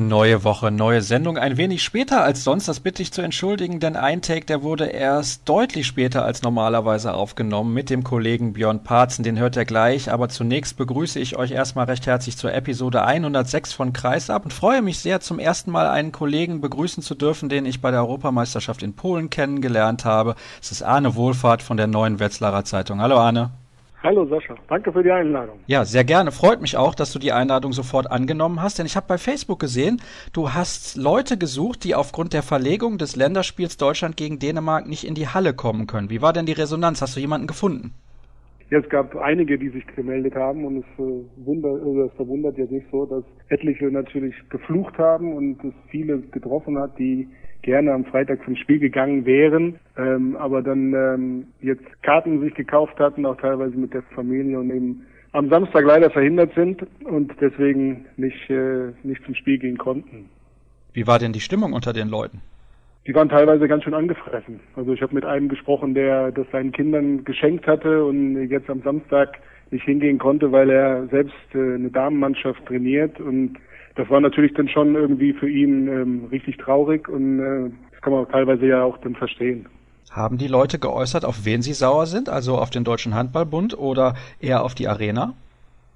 Neue Woche, neue Sendung. Ein wenig später als sonst, das bitte ich zu entschuldigen, denn ein Take, der wurde erst deutlich später als normalerweise aufgenommen mit dem Kollegen Björn Parzen. Den hört er gleich, aber zunächst begrüße ich euch erstmal recht herzlich zur Episode 106 von Kreisab und freue mich sehr, zum ersten Mal einen Kollegen begrüßen zu dürfen, den ich bei der Europameisterschaft in Polen kennengelernt habe. Es ist Arne Wohlfahrt von der Neuen Wetzlarer Zeitung. Hallo Arne. Hallo Sascha, danke für die Einladung. Ja, sehr gerne. Freut mich auch, dass du die Einladung sofort angenommen hast, denn ich habe bei Facebook gesehen, du hast Leute gesucht, die aufgrund der Verlegung des Länderspiels Deutschland gegen Dänemark nicht in die Halle kommen können. Wie war denn die Resonanz? Hast du jemanden gefunden? Ja, es gab einige, die sich gemeldet haben und es, äh, wundert, also es verwundert jetzt nicht so, dass etliche natürlich geflucht haben und es viele getroffen hat, die gerne am Freitag zum Spiel gegangen wären, ähm, aber dann ähm, jetzt Karten sich gekauft hatten, auch teilweise mit der Familie und eben am Samstag leider verhindert sind und deswegen nicht, äh, nicht zum Spiel gehen konnten. Wie war denn die Stimmung unter den Leuten? Die waren teilweise ganz schön angefressen. Also ich habe mit einem gesprochen, der das seinen Kindern geschenkt hatte und jetzt am Samstag nicht hingehen konnte, weil er selbst äh, eine Damenmannschaft trainiert und das war natürlich dann schon irgendwie für ihn ähm, richtig traurig und äh, das kann man teilweise ja auch dann verstehen. Haben die Leute geäußert, auf wen sie sauer sind? Also auf den Deutschen Handballbund oder eher auf die Arena?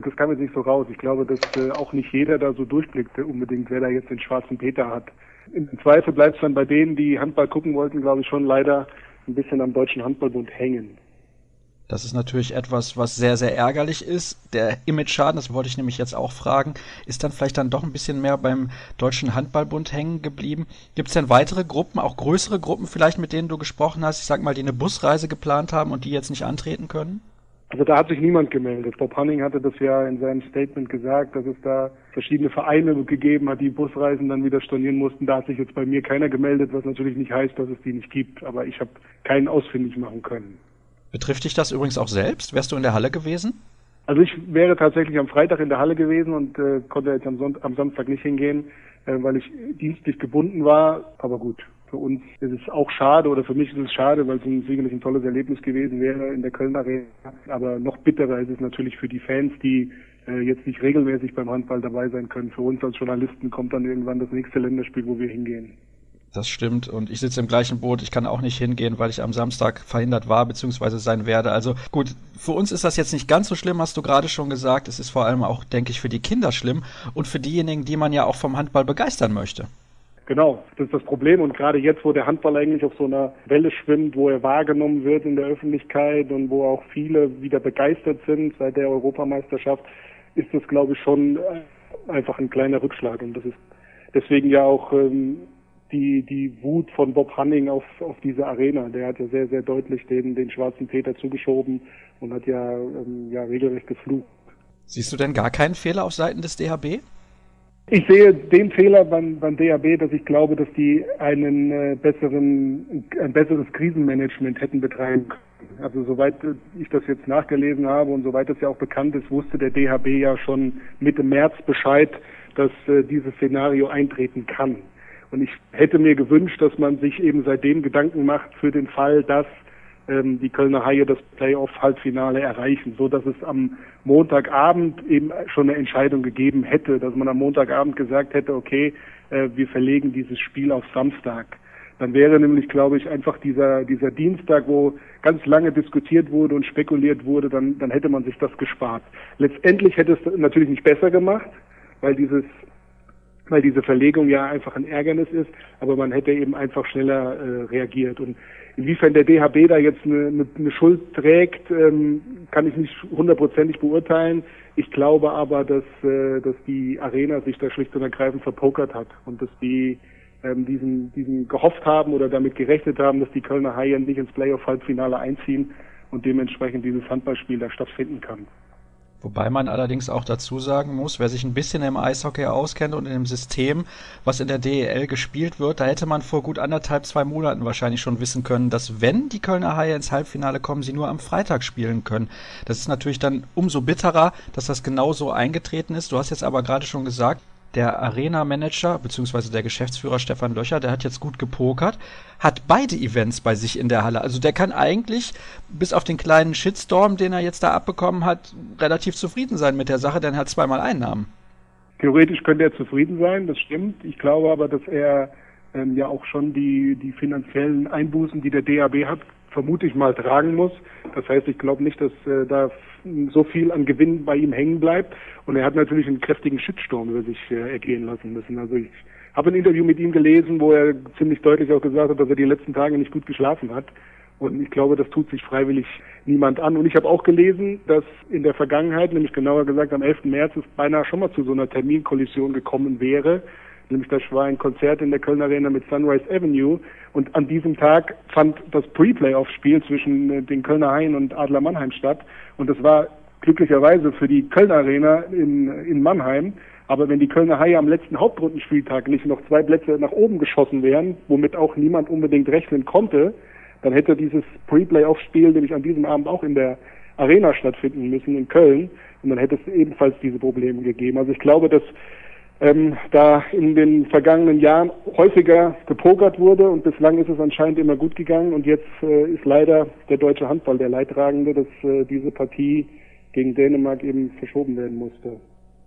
Das kam jetzt nicht so raus. Ich glaube, dass äh, auch nicht jeder da so durchblickte unbedingt, wer da jetzt den schwarzen Peter hat. Im Zweifel bleibt es dann bei denen, die Handball gucken wollten, glaube ich, schon leider ein bisschen am Deutschen Handballbund hängen. Das ist natürlich etwas, was sehr, sehr ärgerlich ist. Der Image-Schaden, das wollte ich nämlich jetzt auch fragen, ist dann vielleicht dann doch ein bisschen mehr beim Deutschen Handballbund hängen geblieben. Gibt es denn weitere Gruppen, auch größere Gruppen vielleicht, mit denen du gesprochen hast, ich sag mal, die eine Busreise geplant haben und die jetzt nicht antreten können? Also da hat sich niemand gemeldet. Bob Hanning hatte das ja in seinem Statement gesagt, dass es da verschiedene Vereine gegeben hat, die Busreisen dann wieder stornieren mussten. Da hat sich jetzt bei mir keiner gemeldet, was natürlich nicht heißt, dass es die nicht gibt. Aber ich habe keinen ausfindig machen können. Betrifft dich das übrigens auch selbst? Wärst du in der Halle gewesen? Also ich wäre tatsächlich am Freitag in der Halle gewesen und äh, konnte jetzt am, Son am Samstag nicht hingehen, äh, weil ich dienstlich gebunden war. Aber gut, für uns ist es auch schade oder für mich ist es schade, weil es ein, sicherlich ein tolles Erlebnis gewesen wäre in der Köln Arena. Aber noch bitterer ist es natürlich für die Fans, die äh, jetzt nicht regelmäßig beim Handball dabei sein können. Für uns als Journalisten kommt dann irgendwann das nächste Länderspiel, wo wir hingehen. Das stimmt. Und ich sitze im gleichen Boot. Ich kann auch nicht hingehen, weil ich am Samstag verhindert war, beziehungsweise sein werde. Also gut, für uns ist das jetzt nicht ganz so schlimm, hast du gerade schon gesagt. Es ist vor allem auch, denke ich, für die Kinder schlimm und für diejenigen, die man ja auch vom Handball begeistern möchte. Genau, das ist das Problem. Und gerade jetzt, wo der Handball eigentlich auf so einer Welle schwimmt, wo er wahrgenommen wird in der Öffentlichkeit und wo auch viele wieder begeistert sind seit der Europameisterschaft, ist das, glaube ich, schon äh, einfach ein kleiner Rückschlag. Und das ist deswegen ja auch ähm, die, die Wut von Bob Hanning auf, auf diese Arena. Der hat ja sehr, sehr deutlich den, den schwarzen Peter zugeschoben und hat ja, ähm, ja regelrecht geflucht. Siehst du denn gar keinen Fehler auf Seiten des DHB? Ich sehe den Fehler beim, beim DHB, dass ich glaube, dass die einen äh, besseren, ein besseres Krisenmanagement hätten betreiben können. Also soweit ich das jetzt nachgelesen habe und soweit es ja auch bekannt ist, wusste der DHB ja schon Mitte März Bescheid, dass äh, dieses Szenario eintreten kann. Und ich hätte mir gewünscht, dass man sich eben seitdem Gedanken macht für den Fall, dass ähm, die Kölner Haie das Playoff-Halbfinale erreichen, so dass es am Montagabend eben schon eine Entscheidung gegeben hätte, dass man am Montagabend gesagt hätte, okay, äh, wir verlegen dieses Spiel auf Samstag. Dann wäre nämlich, glaube ich, einfach dieser, dieser Dienstag, wo ganz lange diskutiert wurde und spekuliert wurde, dann, dann hätte man sich das gespart. Letztendlich hätte es natürlich nicht besser gemacht, weil dieses weil diese Verlegung ja einfach ein Ärgernis ist, aber man hätte eben einfach schneller äh, reagiert. Und inwiefern der DHB da jetzt eine, eine, eine Schuld trägt, ähm, kann ich nicht hundertprozentig beurteilen. Ich glaube aber, dass, äh, dass die Arena sich da schlicht und ergreifend verpokert hat und dass die ähm, diesen, diesen gehofft haben oder damit gerechnet haben, dass die Kölner Haien nicht ins Playoff-Halbfinale einziehen und dementsprechend dieses Handballspiel da stattfinden kann. Wobei man allerdings auch dazu sagen muss, wer sich ein bisschen im Eishockey auskennt und in dem System, was in der DEL gespielt wird, da hätte man vor gut anderthalb, zwei Monaten wahrscheinlich schon wissen können, dass wenn die Kölner Haie ins Halbfinale kommen, sie nur am Freitag spielen können. Das ist natürlich dann umso bitterer, dass das genau so eingetreten ist. Du hast jetzt aber gerade schon gesagt, der Arena-Manager bzw. der Geschäftsführer Stefan Löcher, der hat jetzt gut gepokert, hat beide Events bei sich in der Halle. Also der kann eigentlich, bis auf den kleinen Shitstorm, den er jetzt da abbekommen hat, relativ zufrieden sein mit der Sache, denn er hat zweimal Einnahmen. Theoretisch könnte er zufrieden sein, das stimmt. Ich glaube aber, dass er ähm, ja auch schon die, die finanziellen Einbußen, die der DAB hat, vermute ich mal tragen muss. Das heißt, ich glaube nicht, dass äh, da so viel an Gewinn bei ihm hängen bleibt. Und er hat natürlich einen kräftigen Shitstorm über sich äh, ergehen lassen müssen. Also ich habe ein Interview mit ihm gelesen, wo er ziemlich deutlich auch gesagt hat, dass er die letzten Tage nicht gut geschlafen hat. Und ich glaube, das tut sich freiwillig niemand an. Und ich habe auch gelesen, dass in der Vergangenheit, nämlich genauer gesagt am 11. März, es beinahe schon mal zu so einer Terminkollision gekommen wäre. Nämlich das war ein Konzert in der Kölner Arena mit Sunrise Avenue. Und an diesem Tag fand das Pre-Playoff-Spiel zwischen äh, den Kölner Haien und Adler Mannheim statt. Und das war glücklicherweise für die Kölner Arena in, in Mannheim. Aber wenn die Kölner Haie am letzten Hauptrundenspieltag nicht noch zwei Plätze nach oben geschossen wären, womit auch niemand unbedingt rechnen konnte, dann hätte dieses Pre-Playoff-Spiel nämlich an diesem Abend auch in der Arena stattfinden müssen in Köln. Und dann hätte es ebenfalls diese Probleme gegeben. Also ich glaube, dass ähm, da in den vergangenen Jahren häufiger gepokert wurde und bislang ist es anscheinend immer gut gegangen und jetzt äh, ist leider der deutsche Handball der Leidtragende, dass äh, diese Partie gegen Dänemark eben verschoben werden musste.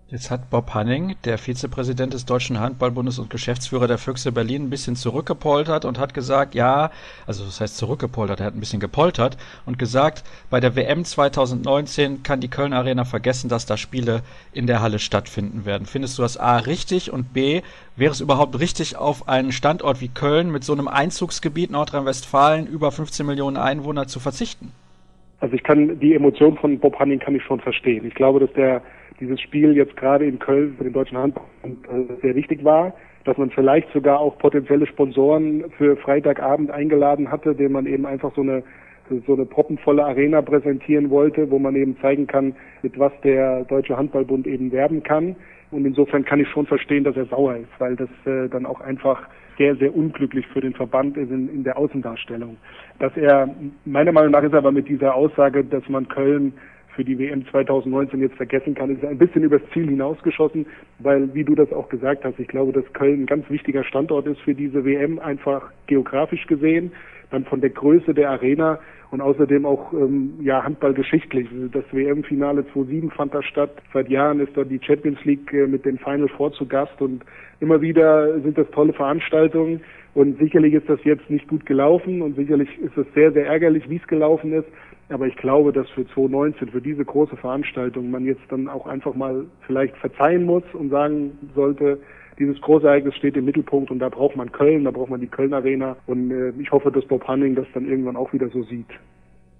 Jetzt hat Bob Hanning, der Vizepräsident des Deutschen Handballbundes und Geschäftsführer der Füchse Berlin, ein bisschen zurückgepoltert und hat gesagt, ja, also das heißt zurückgepoltert, er hat ein bisschen gepoltert und gesagt, bei der WM 2019 kann die Köln Arena vergessen, dass da Spiele in der Halle stattfinden werden. Findest du das A richtig und B, wäre es überhaupt richtig, auf einen Standort wie Köln mit so einem Einzugsgebiet Nordrhein-Westfalen über 15 Millionen Einwohner zu verzichten? Also ich kann die Emotion von Bob Hanning kann ich schon verstehen. Ich glaube, dass der dieses Spiel jetzt gerade in Köln für den deutschen Handball äh, sehr wichtig war, dass man vielleicht sogar auch potenzielle Sponsoren für Freitagabend eingeladen hatte, denen man eben einfach so eine so eine proppenvolle Arena präsentieren wollte, wo man eben zeigen kann, mit was der Deutsche Handballbund eben werben kann. Und insofern kann ich schon verstehen, dass er sauer ist, weil das äh, dann auch einfach sehr, sehr unglücklich für den Verband ist in, in der Außendarstellung. Dass er, meiner Meinung nach ist aber mit dieser Aussage, dass man Köln für die WM 2019 jetzt vergessen kann, ist ein bisschen übers Ziel hinausgeschossen, weil, wie du das auch gesagt hast, ich glaube, dass Köln ein ganz wichtiger Standort ist für diese WM, einfach geografisch gesehen, dann von der Größe der Arena und außerdem auch ähm, ja handballgeschichtlich. Das WM-Finale 2007 fand da statt. Seit Jahren ist dort die Champions League äh, mit den Final Four zu Gast und immer wieder sind das tolle Veranstaltungen. Und sicherlich ist das jetzt nicht gut gelaufen und sicherlich ist es sehr, sehr ärgerlich, wie es gelaufen ist. Aber ich glaube, dass für 2019, für diese große Veranstaltung, man jetzt dann auch einfach mal vielleicht verzeihen muss und sagen sollte, dieses große Ereignis steht im Mittelpunkt und da braucht man Köln, da braucht man die Köln Arena und äh, ich hoffe, dass Bob Hanning das dann irgendwann auch wieder so sieht.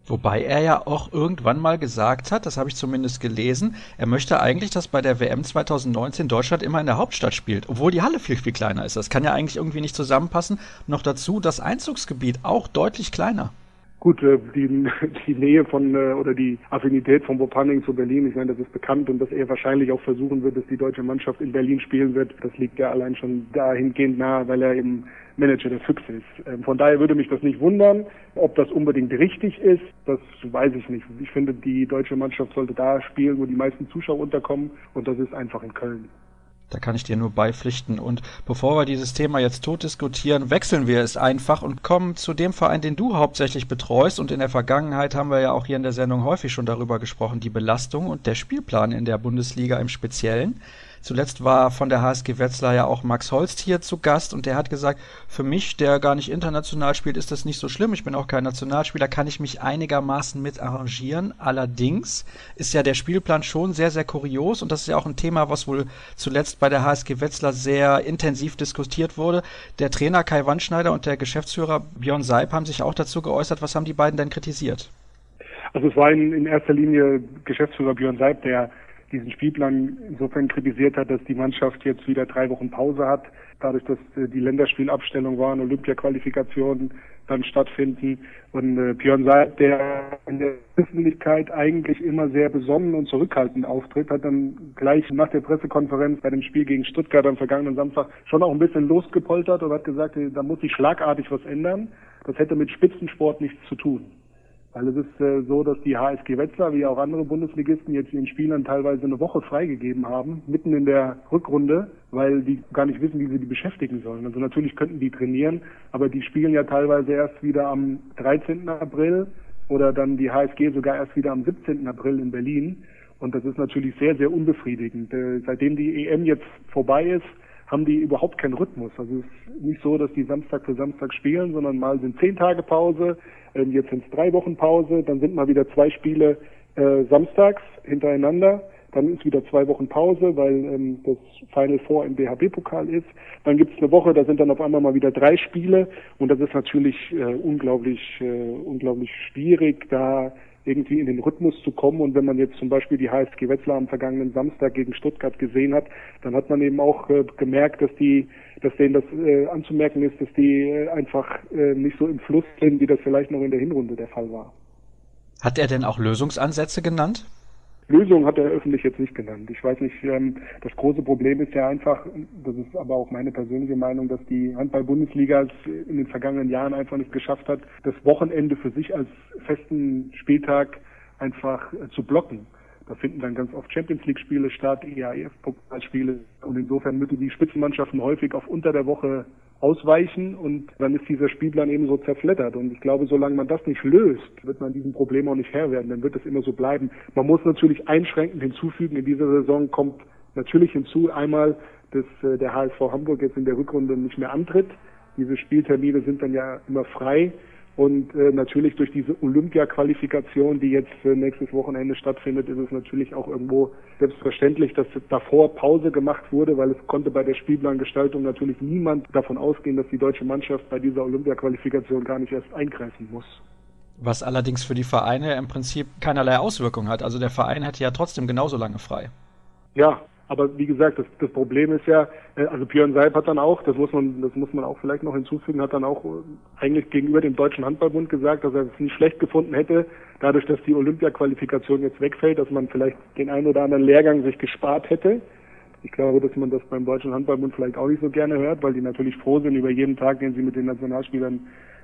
Wobei er ja auch irgendwann mal gesagt hat, das habe ich zumindest gelesen, er möchte eigentlich, dass bei der WM 2019 Deutschland immer in der Hauptstadt spielt, obwohl die Halle viel, viel kleiner ist. Das kann ja eigentlich irgendwie nicht zusammenpassen. Noch dazu das Einzugsgebiet auch deutlich kleiner. Gut, äh, die, die Nähe von äh, oder die Affinität von Bob Hanning zu Berlin, ich meine, das ist bekannt und dass er wahrscheinlich auch versuchen wird, dass die deutsche Mannschaft in Berlin spielen wird, das liegt ja allein schon dahingehend nahe, weil er eben Manager der Füchse ist. Ähm, von daher würde mich das nicht wundern. Ob das unbedingt richtig ist, das weiß ich nicht. Ich finde, die deutsche Mannschaft sollte da spielen, wo die meisten Zuschauer unterkommen und das ist einfach in Köln. Da kann ich dir nur beipflichten. Und bevor wir dieses Thema jetzt tot diskutieren, wechseln wir es einfach und kommen zu dem Verein, den du hauptsächlich betreust. Und in der Vergangenheit haben wir ja auch hier in der Sendung häufig schon darüber gesprochen, die Belastung und der Spielplan in der Bundesliga im Speziellen. Zuletzt war von der HSG Wetzlar ja auch Max Holst hier zu Gast und der hat gesagt, für mich, der gar nicht international spielt, ist das nicht so schlimm. Ich bin auch kein Nationalspieler, kann ich mich einigermaßen mit arrangieren. Allerdings ist ja der Spielplan schon sehr, sehr kurios und das ist ja auch ein Thema, was wohl zuletzt bei der HSG Wetzlar sehr intensiv diskutiert wurde. Der Trainer Kai Wandschneider und der Geschäftsführer Björn Seib haben sich auch dazu geäußert. Was haben die beiden denn kritisiert? Also es war in, in erster Linie Geschäftsführer Björn Seib, der diesen Spielplan insofern kritisiert hat, dass die Mannschaft jetzt wieder drei Wochen Pause hat, dadurch, dass äh, die Länderspielabstellung war und Olympia-Qualifikationen dann stattfinden. Und äh, Björn Seid, der in der Öffentlichkeit eigentlich immer sehr besonnen und zurückhaltend auftritt, hat dann gleich nach der Pressekonferenz bei dem Spiel gegen Stuttgart am vergangenen Samstag schon auch ein bisschen losgepoltert und hat gesagt, da muss sich schlagartig was ändern. Das hätte mit Spitzensport nichts zu tun. Weil es ist äh, so, dass die HSG Wetzlar, wie auch andere Bundesligisten, jetzt ihren Spielern teilweise eine Woche freigegeben haben, mitten in der Rückrunde, weil die gar nicht wissen, wie sie die beschäftigen sollen. Also natürlich könnten die trainieren, aber die spielen ja teilweise erst wieder am 13. April oder dann die HSG sogar erst wieder am 17. April in Berlin. Und das ist natürlich sehr, sehr unbefriedigend. Äh, seitdem die EM jetzt vorbei ist, haben die überhaupt keinen Rhythmus. Also es ist nicht so, dass die Samstag für Samstag spielen, sondern mal sind zehn Tage Pause, ähm, jetzt sind es drei Wochen Pause, dann sind mal wieder zwei Spiele äh, samstags hintereinander, dann ist wieder zwei Wochen Pause, weil ähm, das Final Four im DHB-Pokal ist. Dann gibt es eine Woche, da sind dann auf einmal mal wieder drei Spiele und das ist natürlich äh, unglaublich, äh, unglaublich schwierig, da irgendwie in den Rhythmus zu kommen. Und wenn man jetzt zum Beispiel die HSG Wetzlar am vergangenen Samstag gegen Stuttgart gesehen hat, dann hat man eben auch äh, gemerkt, dass die, dass denen das äh, anzumerken ist, dass die äh, einfach äh, nicht so im Fluss sind, wie das vielleicht noch in der Hinrunde der Fall war. Hat er denn auch Lösungsansätze genannt? Lösung hat er öffentlich jetzt nicht genannt. Ich weiß nicht, ähm, das große Problem ist ja einfach, das ist aber auch meine persönliche Meinung, dass die Handball-Bundesliga es in den vergangenen Jahren einfach nicht geschafft hat, das Wochenende für sich als festen Spieltag einfach äh, zu blocken. Da finden dann ganz oft Champions League Spiele statt, EAF-Pokalspiele und insofern müssen die Spitzenmannschaften häufig auf unter der Woche ausweichen und dann ist dieser Spielplan eben so zerfleddert. Und ich glaube, solange man das nicht löst, wird man diesem Problem auch nicht Herr werden. Dann wird es immer so bleiben. Man muss natürlich einschränkend hinzufügen, in dieser Saison kommt natürlich hinzu einmal, dass äh, der HSV Hamburg jetzt in der Rückrunde nicht mehr antritt. Diese Spieltermine sind dann ja immer frei. Und äh, natürlich durch diese Olympia-Qualifikation, die jetzt äh, nächstes Wochenende stattfindet, ist es natürlich auch irgendwo selbstverständlich, dass davor Pause gemacht wurde, weil es konnte bei der Spielplangestaltung natürlich niemand davon ausgehen, dass die deutsche Mannschaft bei dieser Olympia-Qualifikation gar nicht erst eingreifen muss. Was allerdings für die Vereine im Prinzip keinerlei Auswirkung hat. Also der Verein hätte ja trotzdem genauso lange frei. Ja, aber wie gesagt, das, das Problem ist ja, äh, also Björn Seib hat dann auch, das muss man, das muss man auch vielleicht noch hinzufügen, hat dann auch äh, eigentlich gegenüber dem Deutschen Handballbund gesagt, dass er es nicht schlecht gefunden hätte, dadurch, dass die Olympia-Qualifikation jetzt wegfällt, dass man vielleicht den einen oder anderen Lehrgang sich gespart hätte. Ich glaube, dass man das beim Deutschen Handballbund vielleicht auch nicht so gerne hört, weil die natürlich froh sind über jeden Tag, den sie mit den Nationalspielern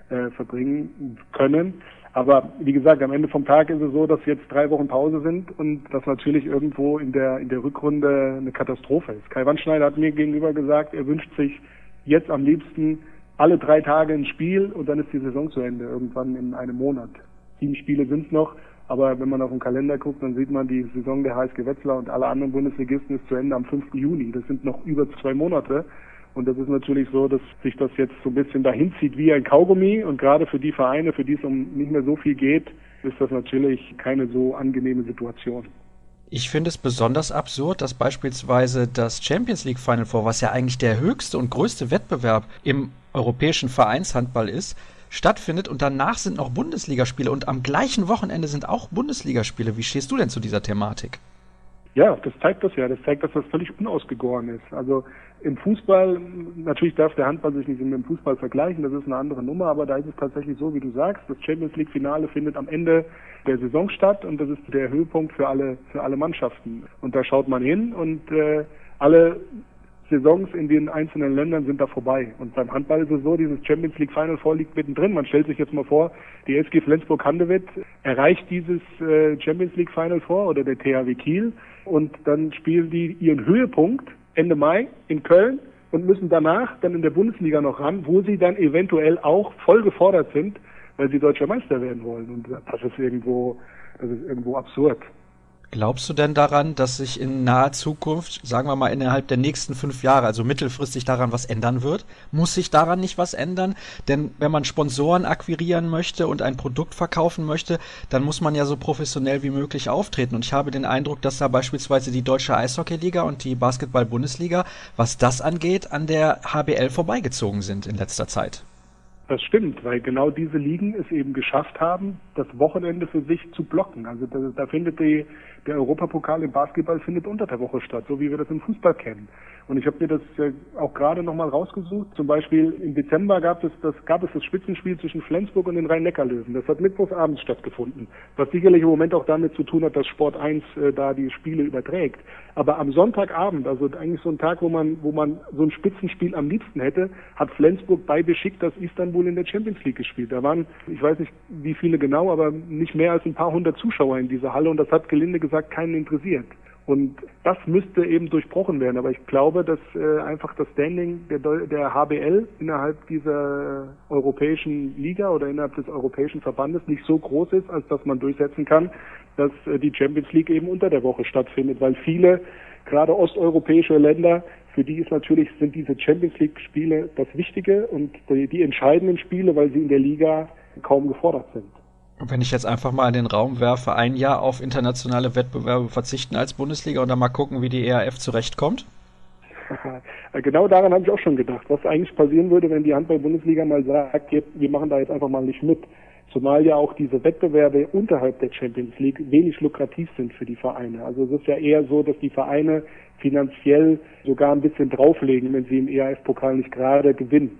äh, verbringen können. Aber wie gesagt, am Ende vom Tag ist es so, dass jetzt drei Wochen Pause sind und das natürlich irgendwo in der, in der Rückrunde eine Katastrophe ist. Kai Wandschneider hat mir gegenüber gesagt, er wünscht sich jetzt am liebsten alle drei Tage ein Spiel und dann ist die Saison zu Ende, irgendwann in einem Monat. Sieben Spiele sind es noch, aber wenn man auf den Kalender guckt, dann sieht man, die Saison der HSG Wetzlar und alle anderen Bundesligisten ist zu Ende am 5. Juni. Das sind noch über zwei Monate. Und das ist natürlich so, dass sich das jetzt so ein bisschen dahin zieht wie ein Kaugummi. Und gerade für die Vereine, für die es um nicht mehr so viel geht, ist das natürlich keine so angenehme Situation. Ich finde es besonders absurd, dass beispielsweise das Champions League Final Four, was ja eigentlich der höchste und größte Wettbewerb im europäischen Vereinshandball ist, stattfindet und danach sind noch Bundesligaspiele und am gleichen Wochenende sind auch Bundesligaspiele. Wie stehst du denn zu dieser Thematik? Ja, das zeigt das ja. Das zeigt, dass das völlig unausgegoren ist. Also im Fußball, natürlich darf der Handball sich nicht mit dem Fußball vergleichen, das ist eine andere Nummer, aber da ist es tatsächlich so, wie du sagst, das Champions League Finale findet am Ende der Saison statt und das ist der Höhepunkt für alle, für alle Mannschaften. Und da schaut man hin und äh, alle Saisons in den einzelnen Ländern sind da vorbei. Und beim Handball ist es so, dieses Champions League Final vorliegt mittendrin. Man stellt sich jetzt mal vor, die SG Flensburg-Handewitt erreicht dieses äh, Champions League Final vor oder der THW Kiel und dann spielen die ihren Höhepunkt Ende Mai in Köln und müssen danach dann in der Bundesliga noch ran, wo sie dann eventuell auch voll gefordert sind, weil sie deutscher Meister werden wollen. Und das ist irgendwo, das ist irgendwo absurd. Glaubst du denn daran, dass sich in naher Zukunft, sagen wir mal innerhalb der nächsten fünf Jahre, also mittelfristig daran was ändern wird? Muss sich daran nicht was ändern? Denn wenn man Sponsoren akquirieren möchte und ein Produkt verkaufen möchte, dann muss man ja so professionell wie möglich auftreten. Und ich habe den Eindruck, dass da beispielsweise die Deutsche Eishockeyliga und die Basketball-Bundesliga, was das angeht, an der HBL vorbeigezogen sind in letzter Zeit. Das stimmt, weil genau diese Ligen es eben geschafft haben, das Wochenende für sich zu blocken. Also da, da findet die, der Europapokal im Basketball findet unter der Woche statt, so wie wir das im Fußball kennen. Und ich habe mir das auch gerade nochmal rausgesucht. Zum Beispiel im Dezember gab es, das, gab es das Spitzenspiel zwischen Flensburg und den Rhein-Neckar-Löwen. Das hat mittwochsabends stattgefunden. Was sicherlich im Moment auch damit zu tun hat, dass Sport 1 äh, da die Spiele überträgt. Aber am Sonntagabend, also eigentlich so ein Tag, wo man, wo man so ein Spitzenspiel am liebsten hätte, hat Flensburg bei Besiktas Istanbul in der Champions League gespielt. Da waren, ich weiß nicht wie viele genau, aber nicht mehr als ein paar hundert Zuschauer in dieser Halle und das hat gelinde gesagt keinen interessiert. Und das müsste eben durchbrochen werden. Aber ich glaube, dass äh, einfach das Standing der, der HBL innerhalb dieser europäischen Liga oder innerhalb des europäischen Verbandes nicht so groß ist, als dass man durchsetzen kann, dass äh, die Champions League eben unter der Woche stattfindet. Weil viele, gerade osteuropäische Länder, für die ist natürlich, sind diese Champions League Spiele das Wichtige und die, die entscheidenden Spiele, weil sie in der Liga kaum gefordert sind. Wenn ich jetzt einfach mal in den Raum werfe, ein Jahr auf internationale Wettbewerbe verzichten als Bundesliga und dann mal gucken, wie die ERF zurechtkommt? genau daran habe ich auch schon gedacht, was eigentlich passieren würde, wenn die Handball-Bundesliga mal sagt, wir machen da jetzt einfach mal nicht mit. Zumal ja auch diese Wettbewerbe unterhalb der Champions League wenig lukrativ sind für die Vereine. Also es ist ja eher so, dass die Vereine finanziell sogar ein bisschen drauflegen, wenn sie im ERF-Pokal nicht gerade gewinnen.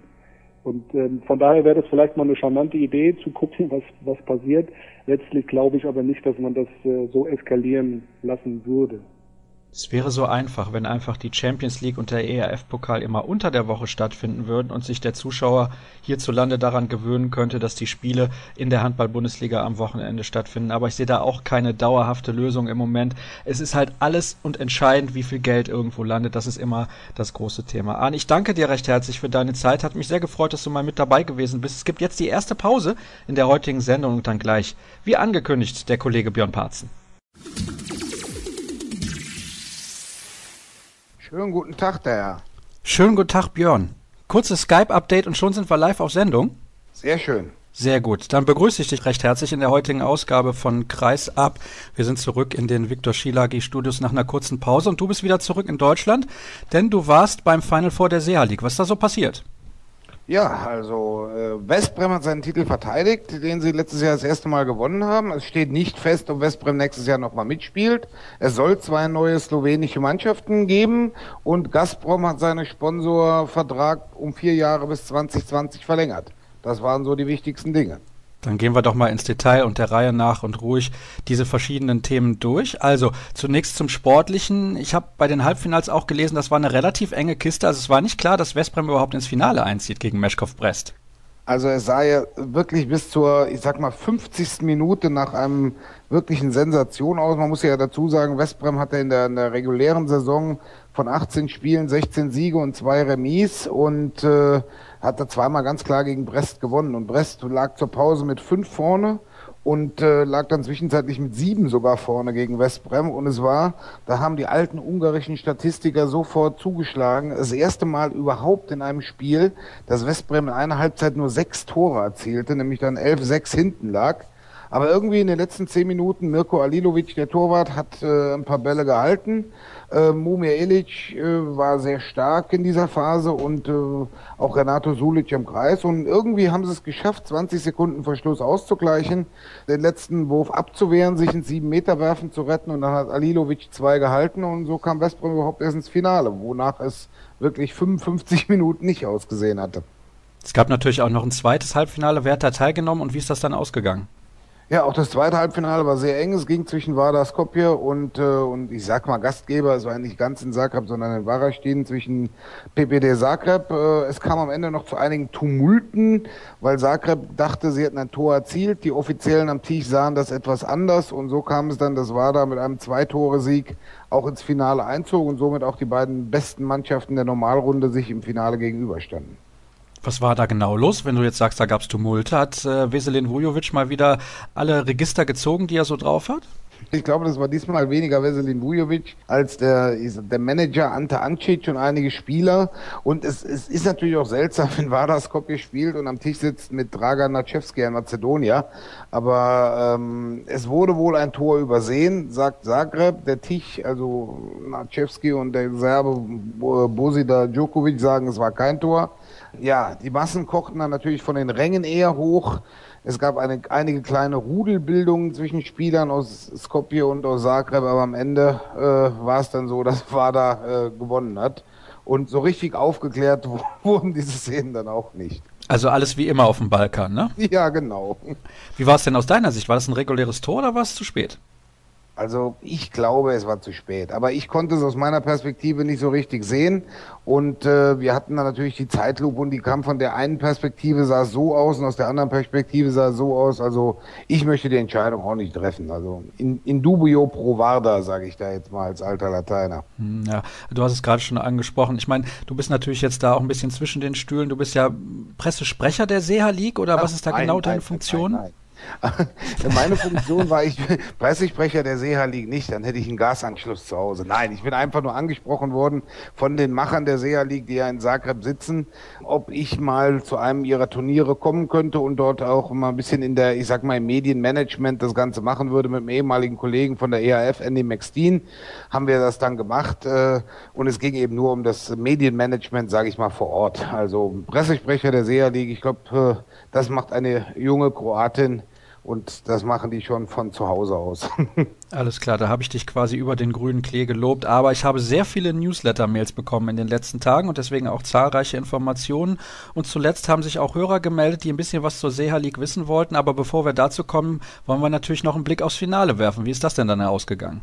Und ähm, von daher wäre das vielleicht mal eine charmante Idee, zu gucken, was, was passiert. Letztlich glaube ich aber nicht, dass man das äh, so eskalieren lassen würde. Es wäre so einfach, wenn einfach die Champions League und der ERF-Pokal immer unter der Woche stattfinden würden und sich der Zuschauer hierzulande daran gewöhnen könnte, dass die Spiele in der Handball-Bundesliga am Wochenende stattfinden. Aber ich sehe da auch keine dauerhafte Lösung im Moment. Es ist halt alles und entscheidend, wie viel Geld irgendwo landet. Das ist immer das große Thema. Arne, ich danke dir recht herzlich für deine Zeit. Hat mich sehr gefreut, dass du mal mit dabei gewesen bist. Es gibt jetzt die erste Pause in der heutigen Sendung und dann gleich, wie angekündigt, der Kollege Björn Parzen. Schönen guten Tag, der Herr. Schönen guten Tag, Björn. Kurzes Skype-Update und schon sind wir live auf Sendung. Sehr schön. Sehr gut. Dann begrüße ich dich recht herzlich in der heutigen Ausgabe von Kreis ab. Wir sind zurück in den Viktor Schilagi Studios nach einer kurzen Pause und du bist wieder zurück in Deutschland, denn du warst beim Final Four der SEA League. Was ist da so passiert? Ja, also äh, Westbrem hat seinen Titel verteidigt, den sie letztes Jahr das erste Mal gewonnen haben. Es steht nicht fest, ob Westbrem nächstes Jahr nochmal mitspielt. Es soll zwei neue slowenische Mannschaften geben und Gazprom hat seinen Sponsorvertrag um vier Jahre bis 2020 verlängert. Das waren so die wichtigsten Dinge. Dann gehen wir doch mal ins Detail und der Reihe nach und ruhig diese verschiedenen Themen durch. Also zunächst zum Sportlichen. Ich habe bei den Halbfinals auch gelesen, das war eine relativ enge Kiste. Also es war nicht klar, dass Westbrem überhaupt ins Finale einzieht gegen Meschkow Brest. Also es sah ja wirklich bis zur, ich sag mal, 50. Minute nach einem wirklichen Sensation aus. Man muss ja dazu sagen, Westbrem hatte in der, in der regulären Saison von 18 Spielen 16 Siege und zwei Remis und äh, hat er zweimal ganz klar gegen Brest gewonnen. Und Brest lag zur Pause mit fünf vorne und äh, lag dann zwischenzeitlich mit sieben sogar vorne gegen Westbrem. Und es war, da haben die alten ungarischen Statistiker sofort zugeschlagen, das erste Mal überhaupt in einem Spiel, dass Westbrem in einer Halbzeit nur sechs Tore erzielte, nämlich dann elf sechs hinten lag. Aber irgendwie in den letzten zehn Minuten, Mirko Alilovic, der Torwart, hat äh, ein paar Bälle gehalten. Äh, Mumir Ilic äh, war sehr stark in dieser Phase und äh, auch Renato Sulic im Kreis. Und irgendwie haben sie es geschafft, 20 Sekunden vor Schluss auszugleichen, den letzten Wurf abzuwehren, sich ins 7-Meter-Werfen zu retten und dann hat Alilovic zwei gehalten und so kam Westbrem überhaupt erst ins Finale, wonach es wirklich 55 Minuten nicht ausgesehen hatte. Es gab natürlich auch noch ein zweites Halbfinale. Wer hat da teilgenommen und wie ist das dann ausgegangen? Ja, auch das zweite Halbfinale war sehr eng. Es ging zwischen Vardar Skopje und, äh, und ich sag mal Gastgeber, es war nicht ganz in Zagreb, sondern in Varastin zwischen PPD Zagreb. Äh, es kam am Ende noch zu einigen Tumulten, weil Zagreb dachte, sie hätten ein Tor erzielt. Die Offiziellen am Tisch sahen das etwas anders und so kam es dann, dass Vardar mit einem Zweitore-Sieg auch ins Finale einzog und somit auch die beiden besten Mannschaften der Normalrunde sich im Finale gegenüberstanden. Was war da genau los, wenn du jetzt sagst, da gab es Tumulte? Hat äh, Veselin Vujovic mal wieder alle Register gezogen, die er so drauf hat? Ich glaube, das war diesmal weniger Veselin Vujovic als der, der Manager Ante Ancic und einige Spieler. Und es, es ist natürlich auch seltsam, wenn Vardar Skopje spielt und am Tisch sitzt mit Dragan Naczewski in Mazedonier. Aber ähm, es wurde wohl ein Tor übersehen, sagt Zagreb. Der Tisch, also Naczewski und der Serbe Bosida Djokovic sagen, es war kein Tor. Ja, die Massen kochten dann natürlich von den Rängen eher hoch. Es gab eine, einige kleine Rudelbildungen zwischen Spielern aus Skopje und aus Zagreb, aber am Ende äh, war es dann so, dass Vada äh, gewonnen hat. Und so richtig aufgeklärt wurden diese Szenen dann auch nicht. Also alles wie immer auf dem Balkan, ne? Ja, genau. Wie war es denn aus deiner Sicht? War das ein reguläres Tor oder war es zu spät? Also ich glaube, es war zu spät. Aber ich konnte es aus meiner Perspektive nicht so richtig sehen. Und äh, wir hatten dann natürlich die Zeitlupe und die kam von der einen Perspektive sah es so aus und aus der anderen Perspektive sah es so aus. Also ich möchte die Entscheidung auch nicht treffen. Also in, in dubio pro varda, sage ich da jetzt mal als alter Lateiner. Hm, ja, du hast es gerade schon angesprochen. Ich meine, du bist natürlich jetzt da auch ein bisschen zwischen den Stühlen. Du bist ja Pressesprecher der Seha League oder Ach, was ist da nein, genau deine nein, Funktion? Nein, Meine Funktion war ich Pressesprecher der Seha League nicht, dann hätte ich einen Gasanschluss zu Hause. Nein, ich bin einfach nur angesprochen worden von den Machern der Seha League, die ja in Zagreb sitzen, ob ich mal zu einem ihrer Turniere kommen könnte und dort auch mal ein bisschen in der, ich sag mal, im Medienmanagement das Ganze machen würde mit einem ehemaligen Kollegen von der EAF, Andy McSteen, haben wir das dann gemacht äh, und es ging eben nur um das Medienmanagement, sage ich mal, vor Ort. Also Pressesprecher der Seha League, ich glaube, äh, das macht eine junge Kroatin, und das machen die schon von zu Hause aus. Alles klar, da habe ich dich quasi über den grünen Klee gelobt. Aber ich habe sehr viele Newsletter-Mails bekommen in den letzten Tagen und deswegen auch zahlreiche Informationen. Und zuletzt haben sich auch Hörer gemeldet, die ein bisschen was zur Seha League wissen wollten. Aber bevor wir dazu kommen, wollen wir natürlich noch einen Blick aufs Finale werfen. Wie ist das denn dann ausgegangen?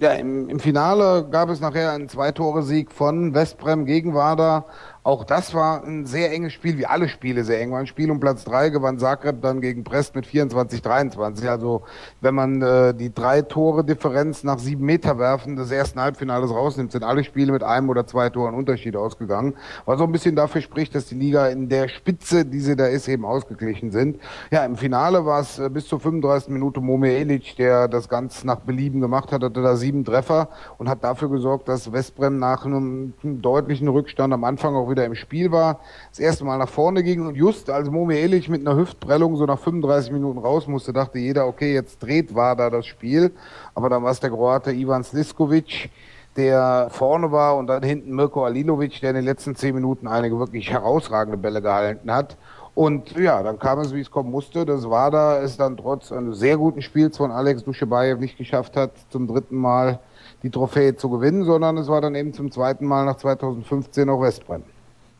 Ja, im, im Finale gab es nachher einen Zweitore-Sieg von Westbrem gegen Wader. Auch das war ein sehr enges Spiel, wie alle Spiele sehr eng waren. Spiel um Platz drei gewann Zagreb dann gegen Brest mit 24, 23. Also wenn man äh, die drei Tore Differenz nach sieben Meter werfen des ersten Halbfinales rausnimmt, sind alle Spiele mit einem oder zwei Toren Unterschied ausgegangen. Was so ein bisschen dafür spricht, dass die Liga in der Spitze, die sie da ist, eben ausgeglichen sind. Ja, im Finale war es äh, bis zur 35 Minute Momir Elic, der das ganz nach Belieben gemacht hat, hatte da sieben Treffer und hat dafür gesorgt, dass Westbrem nach einem deutlichen Rückstand am Anfang auch wieder im Spiel war, das erste Mal nach vorne ging und just als Momi Ehrlich mit einer Hüftprellung so nach 35 Minuten raus musste, dachte jeder, okay, jetzt dreht war da das Spiel. Aber dann war es der Kroate Ivan Sliskovic, der vorne war und dann hinten Mirko Alilovic, der in den letzten zehn Minuten einige wirklich herausragende Bälle gehalten hat. Und ja, dann kam es, wie es kommen musste. Das war da, es dann trotz eines sehr guten Spiels von Alex Duschebaev nicht geschafft hat, zum dritten Mal die Trophäe zu gewinnen, sondern es war dann eben zum zweiten Mal nach 2015 auch Westbrem.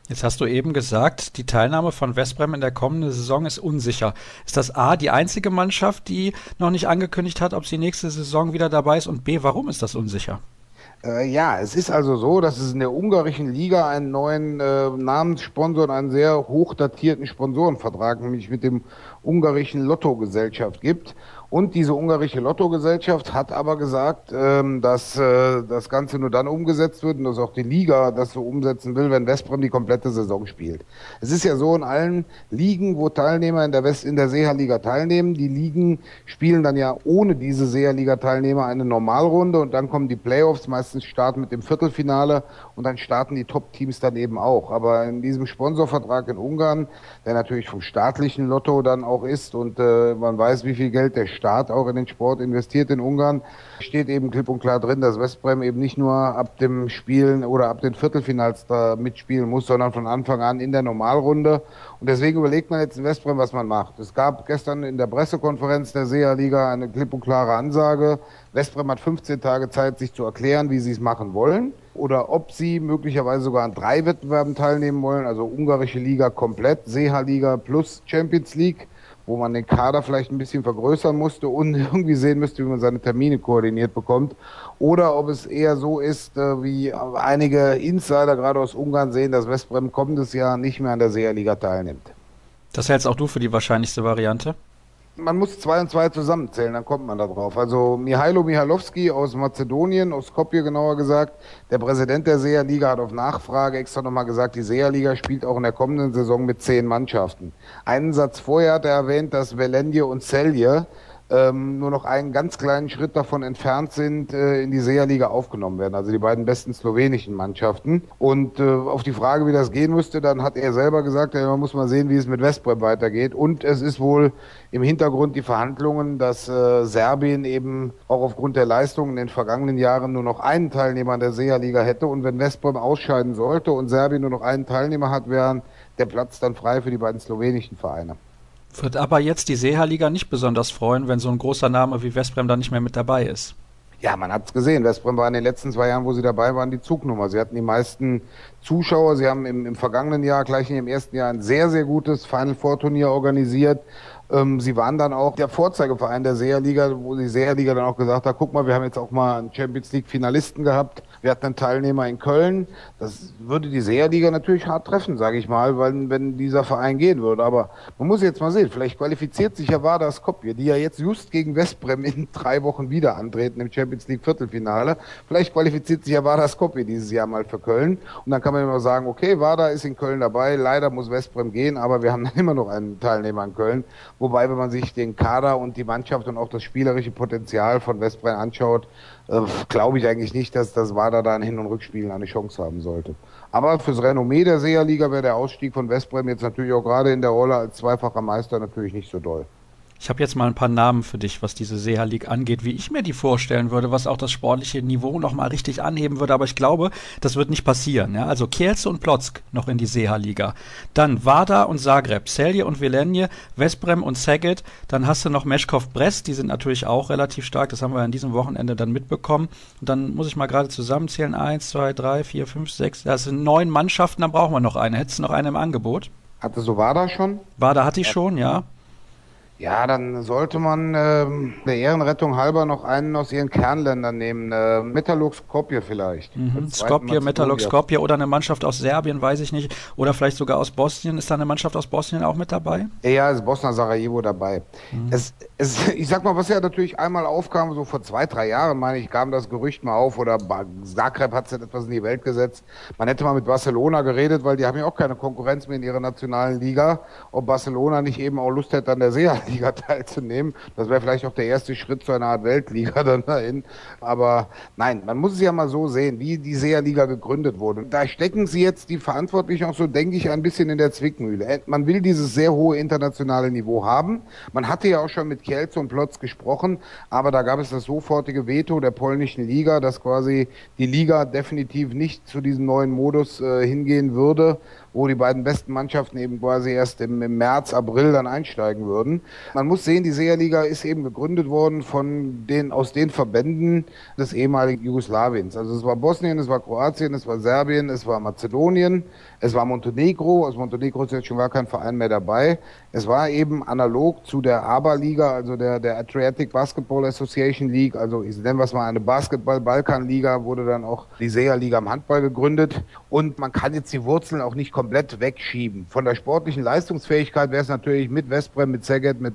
Jetzt hast du eben gesagt, die Teilnahme von Westbrem in der kommenden Saison ist unsicher. Ist das A die einzige Mannschaft, die noch nicht angekündigt hat, ob sie nächste Saison wieder dabei ist? Und B, warum ist das unsicher? Äh, ja, es ist also so, dass es in der ungarischen Liga einen neuen äh, Namenssponsor und einen sehr hochdatierten Sponsorenvertrag, nämlich mit dem ungarischen Lotto-Gesellschaft gibt. Und diese ungarische Lottogesellschaft hat aber gesagt, ähm, dass äh, das Ganze nur dann umgesetzt wird und dass auch die Liga das so umsetzen will, wenn Westbrem die komplette Saison spielt. Es ist ja so in allen Ligen, wo Teilnehmer in der West in der Seha-Liga teilnehmen, die Ligen spielen dann ja ohne diese Seha-Liga-Teilnehmer eine Normalrunde und dann kommen die Playoffs, meistens starten mit dem Viertelfinale und dann starten die Top-Teams dann eben auch. Aber in diesem Sponsorvertrag in Ungarn, der natürlich vom staatlichen Lotto dann auch ist und äh, man weiß, wie viel Geld der Staat auch in den Sport investiert in Ungarn, steht eben klipp und klar drin, dass Westbrem eben nicht nur ab dem Spielen oder ab den Viertelfinals da mitspielen muss, sondern von Anfang an in der Normalrunde. Und deswegen überlegt man jetzt in Westbrem, was man macht. Es gab gestern in der Pressekonferenz der SEA-Liga eine klipp und klare Ansage. Westbrem hat 15 Tage Zeit, sich zu erklären, wie sie es machen wollen oder ob sie möglicherweise sogar an drei Wettbewerben teilnehmen wollen, also ungarische Liga komplett, Seha-Liga plus Champions League wo man den Kader vielleicht ein bisschen vergrößern musste und irgendwie sehen müsste, wie man seine Termine koordiniert bekommt. Oder ob es eher so ist, äh, wie einige Insider gerade aus Ungarn sehen, dass Westbrem kommendes Jahr nicht mehr an der SEA-Liga teilnimmt. Das hältst auch du für die wahrscheinlichste Variante? Man muss zwei und zwei zusammenzählen, dann kommt man da drauf. Also Mihailo Mihalowski aus Mazedonien, aus Skopje genauer gesagt, der Präsident der SEA-Liga hat auf Nachfrage extra nochmal gesagt, die SEA-Liga spielt auch in der kommenden Saison mit zehn Mannschaften. Einen Satz vorher hat er erwähnt, dass Velenje und Celje ähm, nur noch einen ganz kleinen Schritt davon entfernt sind, äh, in die SEA-Liga aufgenommen werden. Also die beiden besten slowenischen Mannschaften. Und äh, auf die Frage, wie das gehen müsste, dann hat er selber gesagt, ja, man muss mal sehen, wie es mit Westbrem weitergeht. Und es ist wohl im Hintergrund die Verhandlungen, dass äh, Serbien eben auch aufgrund der Leistungen in den vergangenen Jahren nur noch einen Teilnehmer an der SEA-Liga hätte. Und wenn Westbrem ausscheiden sollte und Serbien nur noch einen Teilnehmer hat, wären der Platz dann frei für die beiden slowenischen Vereine. Wird aber jetzt die Seha-Liga nicht besonders freuen, wenn so ein großer Name wie Westbrem da nicht mehr mit dabei ist. Ja, man hat es gesehen. Westbrem war in den letzten zwei Jahren, wo sie dabei waren, die Zugnummer. Sie hatten die meisten Zuschauer. Sie haben im, im vergangenen Jahr, gleich dem ersten Jahr, ein sehr, sehr gutes Final Four Turnier organisiert. Ähm, sie waren dann auch der Vorzeigeverein der Seherliga, wo die Seherliga dann auch gesagt hat, guck mal, wir haben jetzt auch mal einen Champions League Finalisten gehabt. Wir hatten einen Teilnehmer in Köln. Das würde die Seherliga natürlich hart treffen, sage ich mal, weil, wenn dieser Verein gehen würde. Aber man muss jetzt mal sehen, vielleicht qualifiziert sich ja Vardar Skopje, die ja jetzt just gegen Westbrem in drei Wochen wieder antreten im Champions League Viertelfinale. Vielleicht qualifiziert sich ja Vardar Skopje dieses Jahr mal für Köln. Und dann kann man immer sagen, okay, Vardar ist in Köln dabei. Leider muss Westbrem gehen, aber wir haben dann immer noch einen Teilnehmer in Köln. Wobei, wenn man sich den Kader und die Mannschaft und auch das spielerische Potenzial von Westbrem anschaut, äh, glaube ich eigentlich nicht, dass das WADA da in Hin- und Rückspielen eine Chance haben sollte. Aber fürs Renommee der Seherliga wäre der Ausstieg von Westbrem jetzt natürlich auch gerade in der Rolle als zweifacher Meister natürlich nicht so doll. Ich habe jetzt mal ein paar Namen für dich, was diese Seha League angeht, wie ich mir die vorstellen würde, was auch das sportliche Niveau nochmal richtig anheben würde. Aber ich glaube, das wird nicht passieren. Ja? Also Kielce und Plotzk noch in die Seha Liga. Dann Vada und Zagreb, Celje und Velenje, Vesprem und Szeged. Dann hast du noch Meshkov Brest, die sind natürlich auch relativ stark. Das haben wir an diesem Wochenende dann mitbekommen. Und dann muss ich mal gerade zusammenzählen. Eins, zwei, drei, vier, fünf, sechs. Das sind neun Mannschaften, dann brauchen wir noch eine. Hättest du noch eine im Angebot? Hatte so Vada schon? Vada hatte ich schon, ja. Ja, dann sollte man ähm, der Ehrenrettung halber noch einen aus ihren Kernländern nehmen. Äh, Metalurg Skopje vielleicht. Mhm. Skopje, Metalurg Skopje oder eine Mannschaft aus Serbien, weiß ich nicht. Oder vielleicht sogar aus Bosnien. Ist da eine Mannschaft aus Bosnien auch mit dabei? Ja, ist Bosna Sarajevo dabei. Mhm. Es, es, ich sag mal, was ja natürlich einmal aufkam, so vor zwei, drei Jahren, meine ich, kam das Gerücht mal auf, oder Zagreb hat es etwas in die Welt gesetzt. Man hätte mal mit Barcelona geredet, weil die haben ja auch keine Konkurrenz mehr in ihrer nationalen Liga. Ob Barcelona nicht eben auch Lust hätte, an der Serie Liga teilzunehmen. Das wäre vielleicht auch der erste Schritt zu einer Art Weltliga dann dahin. Aber nein, man muss es ja mal so sehen, wie die SEA-Liga gegründet wurde. Da stecken sie jetzt die Verantwortlichen auch so, denke ich, ein bisschen in der Zwickmühle. Äh, man will dieses sehr hohe internationale Niveau haben. Man hatte ja auch schon mit Kielce und Plotz gesprochen, aber da gab es das sofortige Veto der polnischen Liga, dass quasi die Liga definitiv nicht zu diesem neuen Modus äh, hingehen würde wo die beiden besten Mannschaften eben quasi erst im, im März, April dann einsteigen würden. Man muss sehen, die Seherliga ist eben gegründet worden von den, aus den Verbänden des ehemaligen Jugoslawiens. Also es war Bosnien, es war Kroatien, es war Serbien, es war Mazedonien, es war Montenegro. Aus Montenegro ist jetzt schon gar kein Verein mehr dabei. Es war eben analog zu der ABA-Liga, also der, der Adriatic Basketball Association League, also ich nenne was mal eine Basketball-Balkan-Liga, wurde dann auch die SEA-Liga im Handball gegründet. Und man kann jetzt die Wurzeln auch nicht komplett wegschieben. Von der sportlichen Leistungsfähigkeit wäre es natürlich mit Westbrem, mit Szeged, mit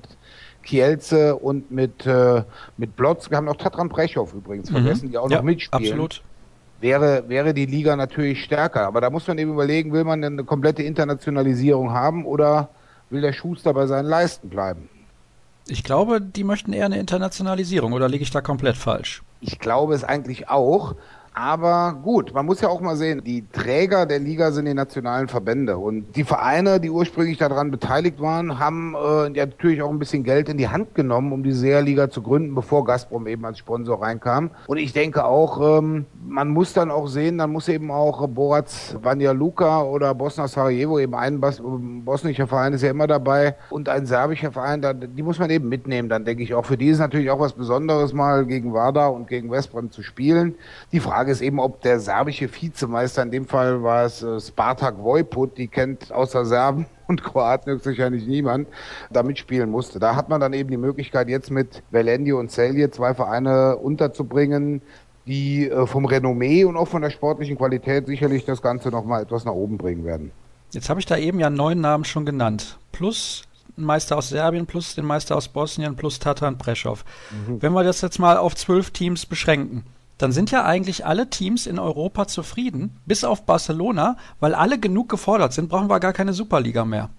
Kielce und mit, äh, mit Blotz. Wir haben noch Tatran Brechow übrigens mhm. vergessen, die auch ja, noch mitspielen. Absolut. Wäre, wäre die Liga natürlich stärker. Aber da muss man eben überlegen, will man eine komplette Internationalisierung haben oder will der Schuster bei seinen Leisten bleiben? Ich glaube, die möchten eher eine Internationalisierung oder liege ich da komplett falsch? Ich glaube es eigentlich auch. Aber gut, man muss ja auch mal sehen, die Träger der Liga sind die nationalen Verbände und die Vereine, die ursprünglich daran beteiligt waren, haben äh, ja natürlich auch ein bisschen Geld in die Hand genommen, um die SEA-Liga zu gründen, bevor Gazprom eben als Sponsor reinkam. Und ich denke auch, ähm, man muss dann auch sehen, dann muss eben auch Borac Banja Luka oder Bosna Sarajevo, eben ein Bos bosnischer Verein ist ja immer dabei und ein serbischer Verein, da, die muss man eben mitnehmen, dann denke ich auch. Für die ist natürlich auch was Besonderes, mal gegen Vardar und gegen Westbrem zu spielen. Die Frage Frage ist eben, ob der serbische Vizemeister, in dem Fall war es äh, Spartak Vojput, die kennt außer Serben und Kroaten höchstwahrscheinlich niemand, da mitspielen musste. Da hat man dann eben die Möglichkeit, jetzt mit Velendio und Celje zwei Vereine unterzubringen, die äh, vom Renommee und auch von der sportlichen Qualität sicherlich das Ganze nochmal etwas nach oben bringen werden. Jetzt habe ich da eben ja neun Namen schon genannt. Plus ein Meister aus Serbien, plus den Meister aus Bosnien, plus Tatan Preschow. Mhm. Wenn wir das jetzt mal auf zwölf Teams beschränken, dann sind ja eigentlich alle Teams in Europa zufrieden, bis auf Barcelona, weil alle genug gefordert sind, brauchen wir gar keine Superliga mehr.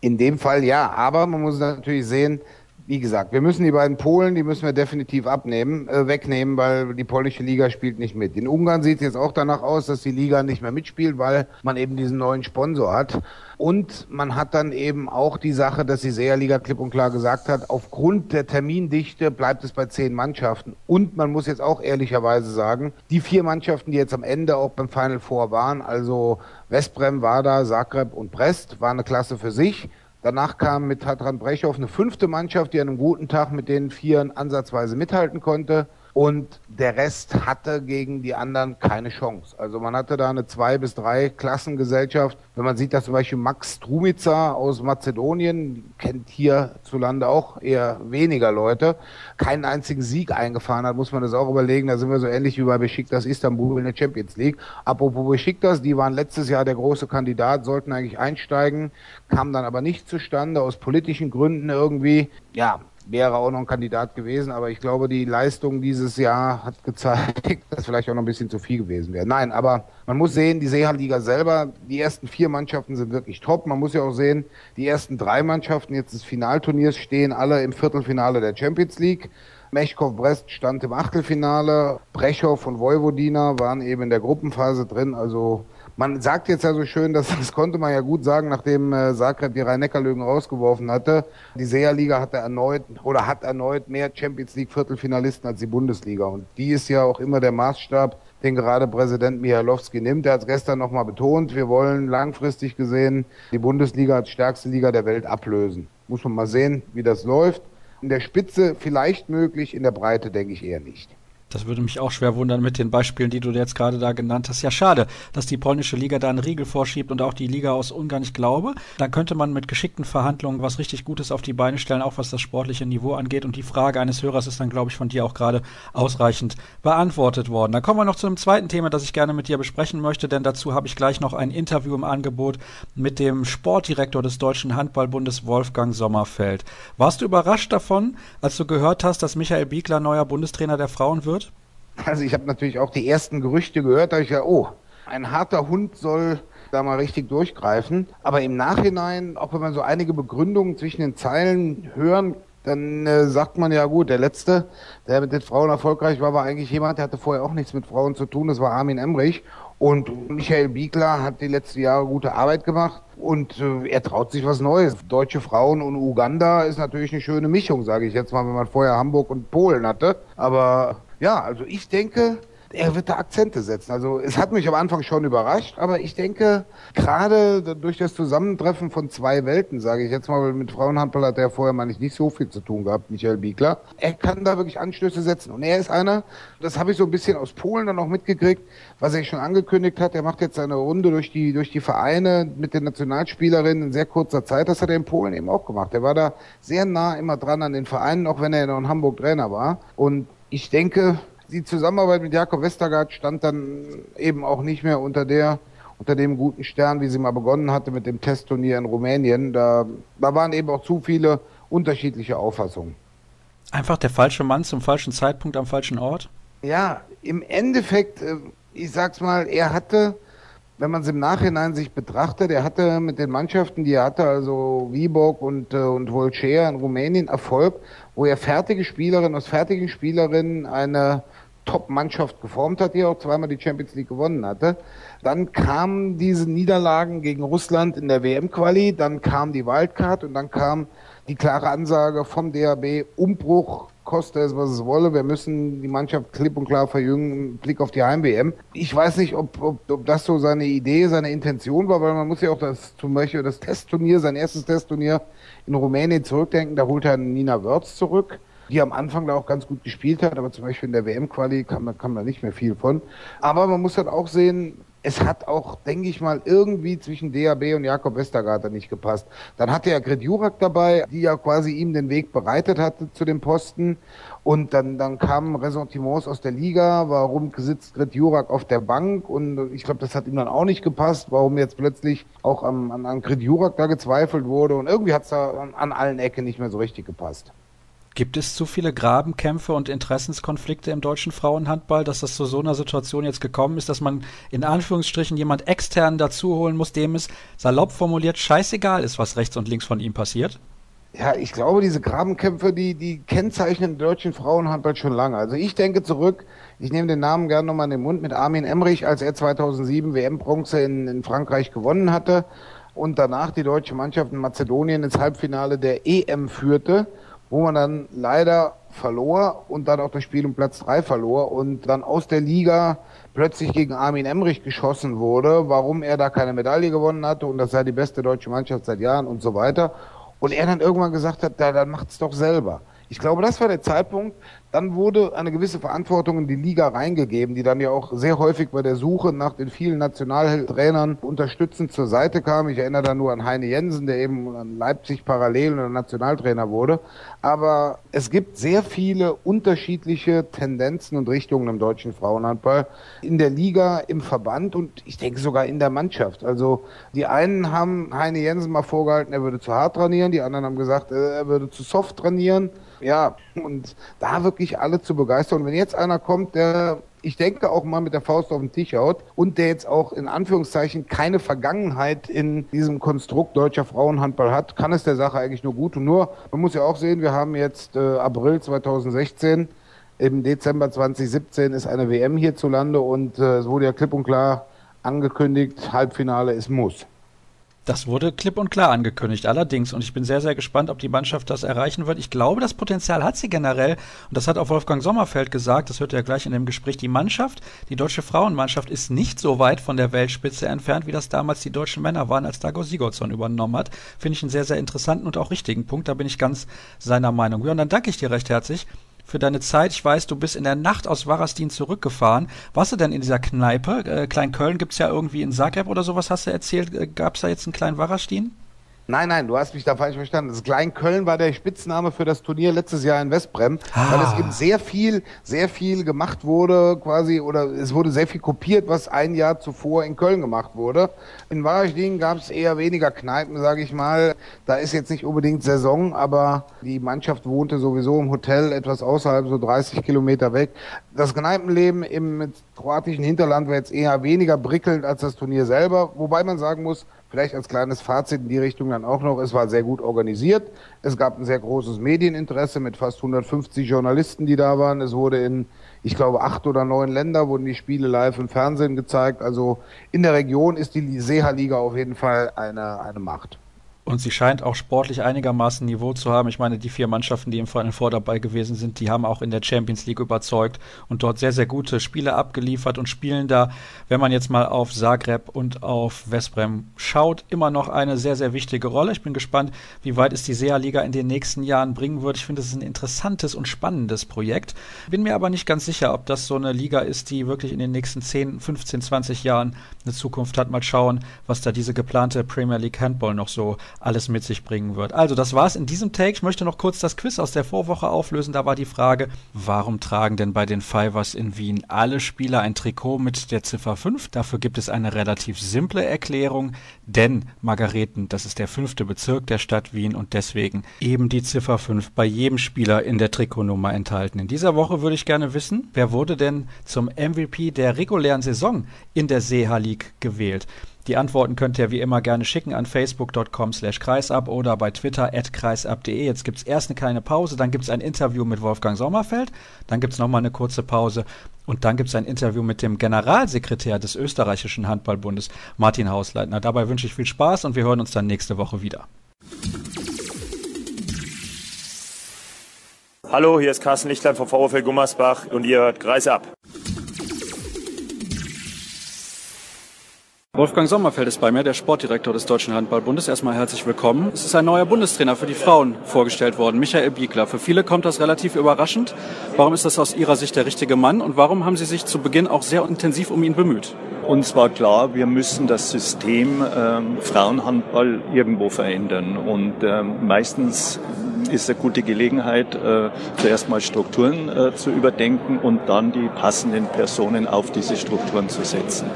In dem Fall ja, aber man muss natürlich sehen, wie gesagt, wir müssen die beiden Polen, die müssen wir definitiv abnehmen, äh, wegnehmen, weil die polnische Liga spielt nicht mit. In Ungarn sieht es jetzt auch danach aus, dass die Liga nicht mehr mitspielt, weil man eben diesen neuen Sponsor hat. Und man hat dann eben auch die Sache, dass die Seherliga klipp und klar gesagt hat, aufgrund der Termindichte bleibt es bei zehn Mannschaften. Und man muss jetzt auch ehrlicherweise sagen, die vier Mannschaften, die jetzt am Ende auch beim Final Four waren, also Westbrem, Wada, Zagreb und Brest, war eine Klasse für sich. Danach kam mit Tatran Brechow eine fünfte Mannschaft, die an einem guten Tag mit den Vieren ansatzweise mithalten konnte. Und der Rest hatte gegen die anderen keine Chance. Also man hatte da eine zwei bis drei Klassengesellschaft. Wenn man sieht, dass zum Beispiel Max Strumica aus Mazedonien, kennt hierzulande auch eher weniger Leute, keinen einzigen Sieg eingefahren hat, muss man das auch überlegen. Da sind wir so ähnlich wie bei Besiktas Istanbul in der Champions League. Apropos Besiktas, die waren letztes Jahr der große Kandidat, sollten eigentlich einsteigen, kam dann aber nicht zustande aus politischen Gründen irgendwie. Ja, wäre auch noch ein Kandidat gewesen, aber ich glaube, die Leistung dieses Jahr hat gezeigt, dass vielleicht auch noch ein bisschen zu viel gewesen wäre. Nein, aber man muss sehen, die Seehandliga selber, die ersten vier Mannschaften sind wirklich top. Man muss ja auch sehen, die ersten drei Mannschaften jetzt des Finalturniers stehen alle im Viertelfinale der Champions League. Mechkov Brest stand im Achtelfinale, Brechow und Vojvodina waren eben in der Gruppenphase drin, also man sagt jetzt ja so schön, dass das konnte man ja gut sagen, nachdem äh, Zagreb die Rhein-Neckar-Löwen rausgeworfen hatte. Die Seerliga hatte erneut oder hat erneut mehr Champions League Viertelfinalisten als die Bundesliga. Und die ist ja auch immer der Maßstab, den gerade Präsident Mihalowski nimmt. Er hat es gestern nochmal betont, wir wollen langfristig gesehen die Bundesliga als stärkste Liga der Welt ablösen. Muss man mal sehen, wie das läuft. In der Spitze vielleicht möglich, in der Breite denke ich eher nicht. Das würde mich auch schwer wundern mit den Beispielen, die du jetzt gerade da genannt hast. Ja, schade, dass die polnische Liga da einen Riegel vorschiebt und auch die Liga aus Ungarn. Ich glaube, da könnte man mit geschickten Verhandlungen was richtig Gutes auf die Beine stellen, auch was das sportliche Niveau angeht. Und die Frage eines Hörers ist dann, glaube ich, von dir auch gerade ausreichend beantwortet worden. Dann kommen wir noch zu einem zweiten Thema, das ich gerne mit dir besprechen möchte, denn dazu habe ich gleich noch ein Interview im Angebot mit dem Sportdirektor des Deutschen Handballbundes, Wolfgang Sommerfeld. Warst du überrascht davon, als du gehört hast, dass Michael Biegler neuer Bundestrainer der Frauen wird? Also ich habe natürlich auch die ersten Gerüchte gehört, da ich ja, oh, ein harter Hund soll da mal richtig durchgreifen. Aber im Nachhinein, auch wenn man so einige Begründungen zwischen den Zeilen hören, dann äh, sagt man ja gut, der letzte, der mit den Frauen erfolgreich war, war eigentlich jemand, der hatte vorher auch nichts mit Frauen zu tun, das war Armin Emrich. Und Michael Biegler hat die letzten Jahre gute Arbeit gemacht und äh, er traut sich was Neues. Deutsche Frauen und Uganda ist natürlich eine schöne Mischung, sage ich jetzt mal, wenn man vorher Hamburg und Polen hatte. Aber ja, also ich denke, er wird da Akzente setzen. Also es hat mich am Anfang schon überrascht, aber ich denke, gerade durch das Zusammentreffen von zwei Welten, sage ich jetzt mal, mit Frauenhandball hat er vorher mal nicht so viel zu tun gehabt, Michael Biegler. Er kann da wirklich Anstöße setzen. Und er ist einer, das habe ich so ein bisschen aus Polen dann auch mitgekriegt, was er schon angekündigt hat. Er macht jetzt seine Runde durch die, durch die Vereine mit den Nationalspielerinnen in sehr kurzer Zeit. Das hat er in Polen eben auch gemacht. Er war da sehr nah immer dran an den Vereinen, auch wenn er in Hamburg Trainer war. Und ich denke, die Zusammenarbeit mit Jakob Westergaard stand dann eben auch nicht mehr unter der unter dem guten Stern, wie sie mal begonnen hatte mit dem Testturnier in Rumänien. Da, da waren eben auch zu viele unterschiedliche Auffassungen. Einfach der falsche Mann zum falschen Zeitpunkt am falschen Ort? Ja, im Endeffekt, äh, ich sag's mal, er hatte, wenn man es im Nachhinein sich betrachtet, er hatte mit den Mannschaften, die er hatte, also Viborg und, äh, und Volcea in Rumänien Erfolg, wo er fertige Spielerinnen aus fertigen Spielerinnen eine Top-Mannschaft geformt hat, die auch zweimal die Champions League gewonnen hatte. Dann kamen diese Niederlagen gegen Russland in der WM-Quali, dann kam die Wildcard und dann kam die klare Ansage vom DAB, Umbruch, koste es, was es wolle. Wir müssen die Mannschaft klipp und klar verjüngen im Blick auf die Heim-WM. Ich weiß nicht, ob, ob, ob das so seine Idee, seine Intention war, weil man muss ja auch das, zum Beispiel das Testturnier, sein erstes Testturnier in Rumänien zurückdenken. Da holt er Nina Wörz zurück die am Anfang da auch ganz gut gespielt hat, aber zum Beispiel in der WM-Quali kam, kam da nicht mehr viel von. Aber man muss halt auch sehen, es hat auch, denke ich mal, irgendwie zwischen DAB und Jakob Westergaard nicht gepasst. Dann hatte er Gret Jurak dabei, die ja quasi ihm den Weg bereitet hatte zu dem Posten. Und dann, dann kamen Ressentiments aus der Liga, warum sitzt Gret Jurak auf der Bank? Und ich glaube, das hat ihm dann auch nicht gepasst, warum jetzt plötzlich auch an, an, an Gret Jurak da gezweifelt wurde. Und irgendwie hat es da an, an allen Ecken nicht mehr so richtig gepasst. Gibt es zu viele Grabenkämpfe und Interessenskonflikte im deutschen Frauenhandball, dass das zu so einer Situation jetzt gekommen ist, dass man in Anführungsstrichen jemand extern dazuholen muss, dem es salopp formuliert scheißegal ist, was rechts und links von ihm passiert? Ja, ich glaube, diese Grabenkämpfe, die, die kennzeichnen den deutschen Frauenhandball schon lange. Also ich denke zurück, ich nehme den Namen gerne nochmal in den Mund, mit Armin Emrich, als er 2007 WM-Bronze in, in Frankreich gewonnen hatte und danach die deutsche Mannschaft in Mazedonien ins Halbfinale der EM führte wo man dann leider verlor und dann auch das Spiel um Platz drei verlor und dann aus der Liga plötzlich gegen Armin Emrich geschossen wurde, warum er da keine Medaille gewonnen hatte und das sei die beste deutsche Mannschaft seit Jahren und so weiter. Und er dann irgendwann gesagt hat, da, dann macht's doch selber. Ich glaube, das war der Zeitpunkt, dann wurde eine gewisse Verantwortung in die Liga reingegeben, die dann ja auch sehr häufig bei der Suche nach den vielen Nationaltrainern unterstützend zur Seite kam. Ich erinnere da nur an Heine Jensen, der eben an Leipzig parallel Nationaltrainer wurde. Aber es gibt sehr viele unterschiedliche Tendenzen und Richtungen im deutschen Frauenhandball. In der Liga, im Verband und ich denke sogar in der Mannschaft. Also die einen haben Heine Jensen mal vorgehalten, er würde zu hart trainieren, die anderen haben gesagt, er würde zu soft trainieren. Ja, und da wirklich alle zu begeistern. Und wenn jetzt einer kommt, der, ich denke, auch mal mit der Faust auf den Tisch haut und der jetzt auch in Anführungszeichen keine Vergangenheit in diesem Konstrukt deutscher Frauenhandball hat, kann es der Sache eigentlich nur gut. Und nur, man muss ja auch sehen, wir haben jetzt äh, April 2016. Im Dezember 2017 ist eine WM hierzulande und äh, es wurde ja klipp und klar angekündigt, Halbfinale ist Muss. Das wurde klipp und klar angekündigt, allerdings. Und ich bin sehr, sehr gespannt, ob die Mannschaft das erreichen wird. Ich glaube, das Potenzial hat sie generell. Und das hat auch Wolfgang Sommerfeld gesagt. Das hört ja gleich in dem Gespräch. Die Mannschaft, die deutsche Frauenmannschaft ist nicht so weit von der Weltspitze entfernt, wie das damals die deutschen Männer waren, als Dago Sigurdsson übernommen hat. Finde ich einen sehr, sehr interessanten und auch richtigen Punkt. Da bin ich ganz seiner Meinung. Ja, und dann danke ich dir recht herzlich für deine Zeit. Ich weiß, du bist in der Nacht aus Warastin zurückgefahren. Warst du denn in dieser Kneipe? Äh, Köln gibt's ja irgendwie in Zagreb oder sowas, hast du erzählt. Äh, gab's da jetzt einen kleinen Warastin? Nein, nein, du hast mich da falsch verstanden. Das Klein Köln war der Spitzname für das Turnier letztes Jahr in Westbrem, ah. weil es eben sehr viel, sehr viel gemacht wurde, quasi, oder es wurde sehr viel kopiert, was ein Jahr zuvor in Köln gemacht wurde. In Warastin gab es eher weniger Kneipen, sage ich mal. Da ist jetzt nicht unbedingt Saison, aber die Mannschaft wohnte sowieso im Hotel etwas außerhalb, so 30 Kilometer weg. Das Kneipenleben im kroatischen Hinterland war jetzt eher weniger prickelnd als das Turnier selber, wobei man sagen muss, Vielleicht als kleines Fazit in die Richtung dann auch noch, es war sehr gut organisiert. Es gab ein sehr großes Medieninteresse mit fast 150 Journalisten, die da waren. Es wurde in, ich glaube, acht oder neun Länder wurden die Spiele live im Fernsehen gezeigt. Also in der Region ist die Seha-Liga auf jeden Fall eine, eine Macht. Und sie scheint auch sportlich einigermaßen Niveau zu haben. Ich meine, die vier Mannschaften, die im Final Four dabei gewesen sind, die haben auch in der Champions League überzeugt und dort sehr, sehr gute Spiele abgeliefert und spielen da, wenn man jetzt mal auf Zagreb und auf Westbrem schaut, immer noch eine sehr, sehr wichtige Rolle. Ich bin gespannt, wie weit es die SEA-Liga in den nächsten Jahren bringen wird. Ich finde, es ist ein interessantes und spannendes Projekt. Bin mir aber nicht ganz sicher, ob das so eine Liga ist, die wirklich in den nächsten 10, 15, 20 Jahren eine Zukunft hat. Mal schauen, was da diese geplante Premier League Handball noch so alles mit sich bringen wird. Also, das war's in diesem Take. Ich möchte noch kurz das Quiz aus der Vorwoche auflösen. Da war die Frage, warum tragen denn bei den Fivers in Wien alle Spieler ein Trikot mit der Ziffer 5? Dafür gibt es eine relativ simple Erklärung, denn Margareten, das ist der fünfte Bezirk der Stadt Wien und deswegen eben die Ziffer 5 bei jedem Spieler in der Trikotnummer enthalten. In dieser Woche würde ich gerne wissen, wer wurde denn zum MVP der regulären Saison in der Seeha League gewählt? Die Antworten könnt ihr wie immer gerne schicken an facebook.com slash kreisab oder bei twitter at kreisab.de. Jetzt gibt es erst eine kleine Pause, dann gibt es ein Interview mit Wolfgang Sommerfeld, dann gibt es nochmal eine kurze Pause und dann gibt es ein Interview mit dem Generalsekretär des österreichischen Handballbundes, Martin Hausleitner. Dabei wünsche ich viel Spaß und wir hören uns dann nächste Woche wieder. Hallo, hier ist Carsten Lichtlein vom VfL Gummersbach und ihr hört Kreisab. Wolfgang Sommerfeld ist bei mir, der Sportdirektor des Deutschen Handballbundes. Erstmal herzlich willkommen. Es ist ein neuer Bundestrainer für die Frauen vorgestellt worden, Michael Biegler. Für viele kommt das relativ überraschend. Warum ist das aus Ihrer Sicht der richtige Mann und warum haben Sie sich zu Beginn auch sehr intensiv um ihn bemüht? Uns war klar, wir müssen das System ähm, Frauenhandball irgendwo verändern. Und ähm, meistens ist eine gute Gelegenheit, äh, zuerst mal Strukturen äh, zu überdenken und dann die passenden Personen auf diese Strukturen zu setzen.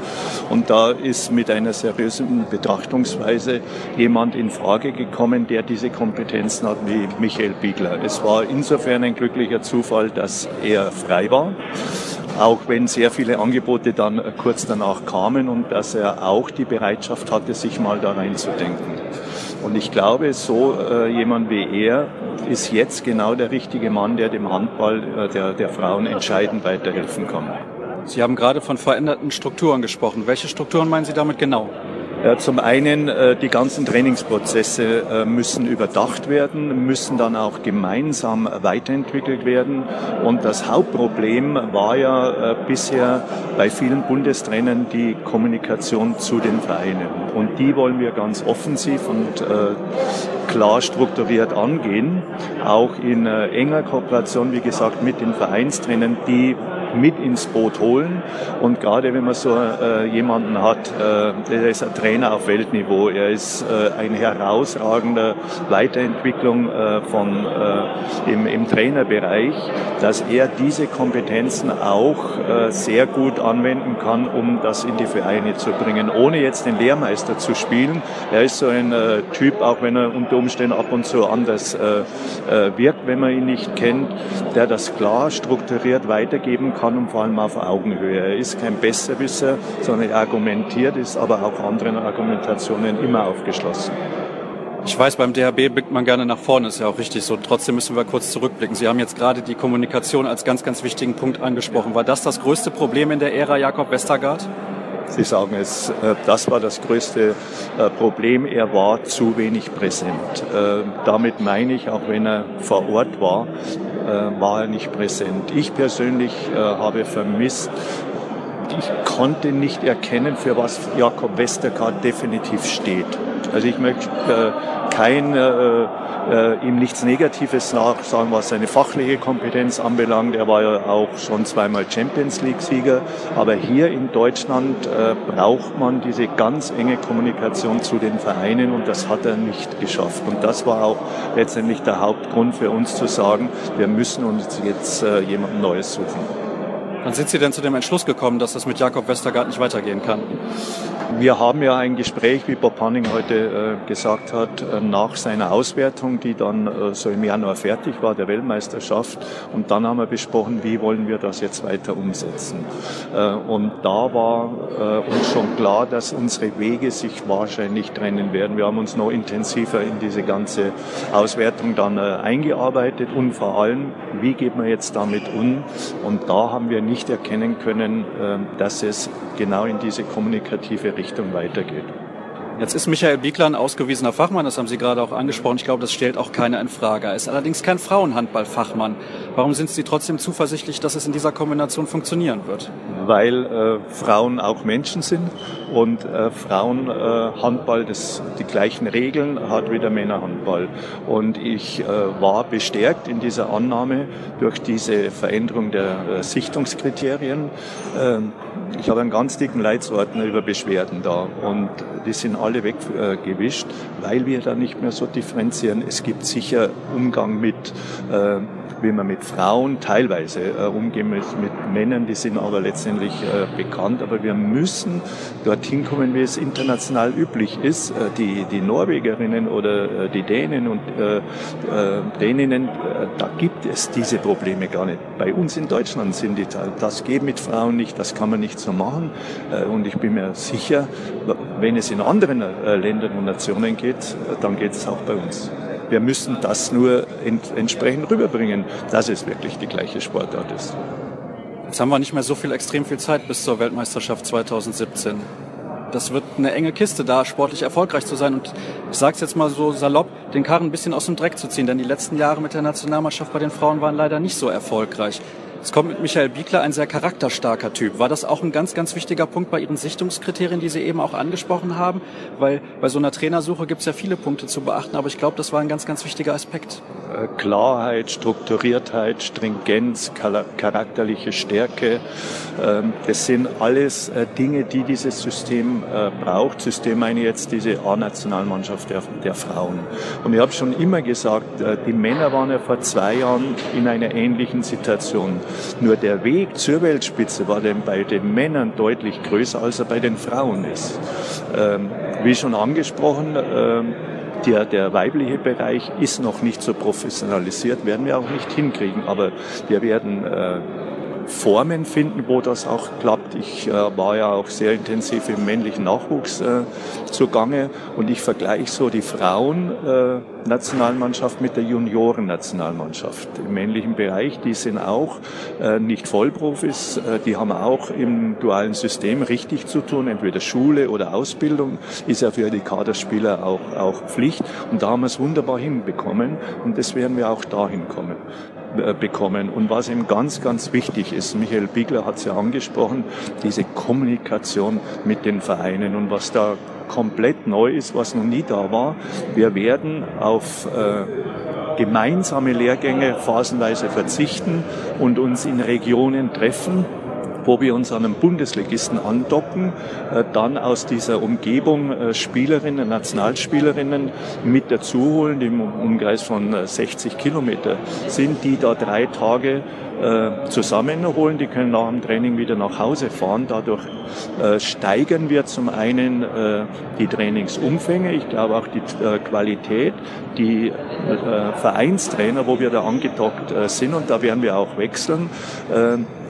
Und da ist mit einer seriösen Betrachtungsweise jemand in Frage gekommen, der diese Kompetenzen hat wie Michael Biegler. Es war insofern ein glücklicher Zufall, dass er frei war auch wenn sehr viele Angebote dann kurz danach kamen und dass er auch die Bereitschaft hatte, sich mal da reinzudenken. Und ich glaube, so äh, jemand wie er ist jetzt genau der richtige Mann, der dem Handball äh, der, der Frauen entscheidend weiterhelfen kann. Sie haben gerade von veränderten Strukturen gesprochen. Welche Strukturen meinen Sie damit genau? Zum einen, äh, die ganzen Trainingsprozesse äh, müssen überdacht werden, müssen dann auch gemeinsam weiterentwickelt werden. Und das Hauptproblem war ja äh, bisher bei vielen Bundestrainern die Kommunikation zu den Vereinen. Und die wollen wir ganz offensiv und klar strukturiert angehen, auch in enger Kooperation, wie gesagt, mit den Vereinstrainern, die mit ins Boot holen. Und gerade wenn man so äh, jemanden hat, äh, der ist ein Trainer auf Weltniveau, er ist äh, eine herausragende Weiterentwicklung äh, von, äh, im, im Trainerbereich, dass er diese Kompetenzen auch äh, sehr gut anwenden kann, um das in die Vereine zu bringen, ohne jetzt den Lehrmeister zu spielen. Er ist so ein äh, Typ, auch wenn er unter Umständen ab und zu anders äh, äh, wirkt, wenn man ihn nicht kennt, der das klar strukturiert weitergeben kann und vor allem auf Augenhöhe. Er ist kein Besserwisser, sondern er argumentiert, ist aber auch anderen Argumentationen immer aufgeschlossen. Ich weiß, beim DHB blickt man gerne nach vorne, ist ja auch richtig so. Trotzdem müssen wir kurz zurückblicken. Sie haben jetzt gerade die Kommunikation als ganz, ganz wichtigen Punkt angesprochen. War das das größte Problem in der Ära Jakob Westergaard? Sie sagen es, äh, das war das größte äh, Problem. Er war zu wenig präsent. Äh, damit meine ich, auch wenn er vor Ort war, war er nicht präsent. Ich persönlich habe vermisst, ich konnte nicht erkennen, für was Jakob Westergaard definitiv steht. Also ich möchte äh, kein, äh, äh, ihm nichts Negatives nachsagen, was seine fachliche Kompetenz anbelangt. Er war ja auch schon zweimal Champions League-Sieger. Aber hier in Deutschland äh, braucht man diese ganz enge Kommunikation zu den Vereinen und das hat er nicht geschafft. Und das war auch letztendlich der Hauptgrund für uns zu sagen, wir müssen uns jetzt äh, jemand Neues suchen. Wann sind Sie denn zu dem Entschluss gekommen, dass das mit Jakob Westergaard nicht weitergehen kann? Wir haben ja ein Gespräch, wie Bob Hanning heute äh, gesagt hat, äh, nach seiner Auswertung, die dann äh, so im Januar fertig war, der Weltmeisterschaft. Und dann haben wir besprochen, wie wollen wir das jetzt weiter umsetzen. Und da war uns schon klar, dass unsere Wege sich wahrscheinlich trennen werden. Wir haben uns noch intensiver in diese ganze Auswertung dann eingearbeitet und vor allem, wie geht man jetzt damit um? Und da haben wir nicht erkennen können, ähm, dass es genau in diese kommunikative Richtung weitergeht. Jetzt ist Michael Biegler ein ausgewiesener Fachmann, das haben Sie gerade auch angesprochen. Ich glaube, das stellt auch keiner in Frage. Er ist allerdings kein Frauenhandballfachmann. Warum sind Sie trotzdem zuversichtlich, dass es in dieser Kombination funktionieren wird? Weil äh, Frauen auch Menschen sind und äh, Frauenhandball äh, die gleichen Regeln hat wie der Männerhandball. Und ich äh, war bestärkt in dieser Annahme durch diese Veränderung der äh, Sichtungskriterien. Ähm, ich habe einen ganz dicken Leitsordner über Beschwerden da und die sind alle weggewischt, weil wir da nicht mehr so differenzieren. Es gibt sicher Umgang mit äh, wie man mit Frauen teilweise äh, umgehen mit, mit Männern, die sind aber letztendlich äh, bekannt. Aber wir müssen dorthin kommen, wie es international üblich ist. Äh, die, die Norwegerinnen oder äh, die Dänen und äh, äh, Däninnen, äh, da gibt es diese Probleme gar nicht. Bei uns in Deutschland sind die, das geht mit Frauen nicht, das kann man nicht so machen. Äh, und ich bin mir sicher, wenn es in anderen Ländern und Nationen geht, dann geht es auch bei uns. Wir müssen das nur ent entsprechend rüberbringen, dass es wirklich die gleiche Sportart ist. Jetzt haben wir nicht mehr so viel extrem viel Zeit bis zur Weltmeisterschaft 2017. Das wird eine enge Kiste, da sportlich erfolgreich zu sein. Und ich sage es jetzt mal so salopp, den Karren ein bisschen aus dem Dreck zu ziehen. Denn die letzten Jahre mit der Nationalmannschaft bei den Frauen waren leider nicht so erfolgreich. Es kommt mit Michael Biegler ein sehr charakterstarker Typ. War das auch ein ganz, ganz wichtiger Punkt bei Ihren Sichtungskriterien, die Sie eben auch angesprochen haben? Weil bei so einer Trainersuche gibt es ja viele Punkte zu beachten, aber ich glaube, das war ein ganz, ganz wichtiger Aspekt. Äh, Klarheit, Strukturiertheit, Stringenz, charakterliche Stärke, ähm, das sind alles äh, Dinge, die dieses System äh, braucht. System meine jetzt diese A-Nationalmannschaft der, der Frauen. Und ich habe schon immer gesagt, die Männer waren ja vor zwei Jahren in einer ähnlichen Situation. Nur der Weg zur Weltspitze war denn bei den Männern deutlich größer, als er bei den Frauen ist. Ähm, wie schon angesprochen, ähm, der, der weibliche Bereich ist noch nicht so professionalisiert, werden wir auch nicht hinkriegen, aber wir werden äh, Formen finden, wo das auch klappt. Ich äh, war ja auch sehr intensiv im männlichen Nachwuchs äh, zugange und ich vergleiche so die Frauen-Nationalmannschaft mit der Junioren-Nationalmannschaft im männlichen Bereich. Die sind auch äh, nicht Vollprofis, äh, die haben auch im dualen System richtig zu tun, entweder Schule oder Ausbildung ist ja für die Kaderspieler auch, auch Pflicht und da haben wir es wunderbar hinbekommen und das werden wir auch dahin kommen. Äh, bekommen. Und was ihm ganz, ganz wichtig ist, Michael Biegler hat es ja angesprochen, diese Kommunikation mit den Vereinen und was da komplett neu ist, was noch nie da war. Wir werden auf äh, gemeinsame Lehrgänge phasenweise verzichten und uns in Regionen treffen, wo wir uns an einem Bundesligisten andocken, äh, dann aus dieser Umgebung äh, Spielerinnen, Nationalspielerinnen mit dazu holen, die im Umkreis von 60 äh, Kilometer sind, die da drei Tage zusammenholen. Die können nach dem Training wieder nach Hause fahren. Dadurch steigern wir zum einen die Trainingsumfänge, ich glaube auch die Qualität, die Vereinstrainer, wo wir da angedockt sind und da werden wir auch wechseln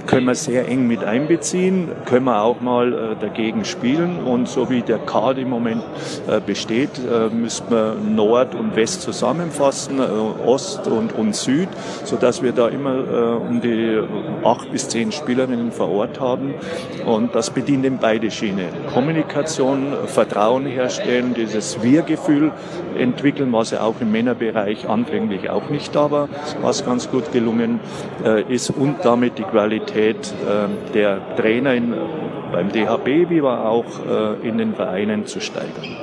können wir sehr eng mit einbeziehen, können wir auch mal äh, dagegen spielen. Und so wie der Kader im Moment äh, besteht, äh, müssen wir Nord und West zusammenfassen, äh, Ost und, und Süd, sodass wir da immer äh, um die acht bis zehn Spielerinnen vor Ort haben. Und das bedient in beide Schiene. Kommunikation, Vertrauen herstellen, dieses Wir-Gefühl entwickeln, was ja auch im Männerbereich anfänglich auch nicht da war, was ganz gut gelungen äh, ist und damit die Qualität Qualität äh, der Trainer in, beim DHB wie auch äh, in den Vereinen zu steigern.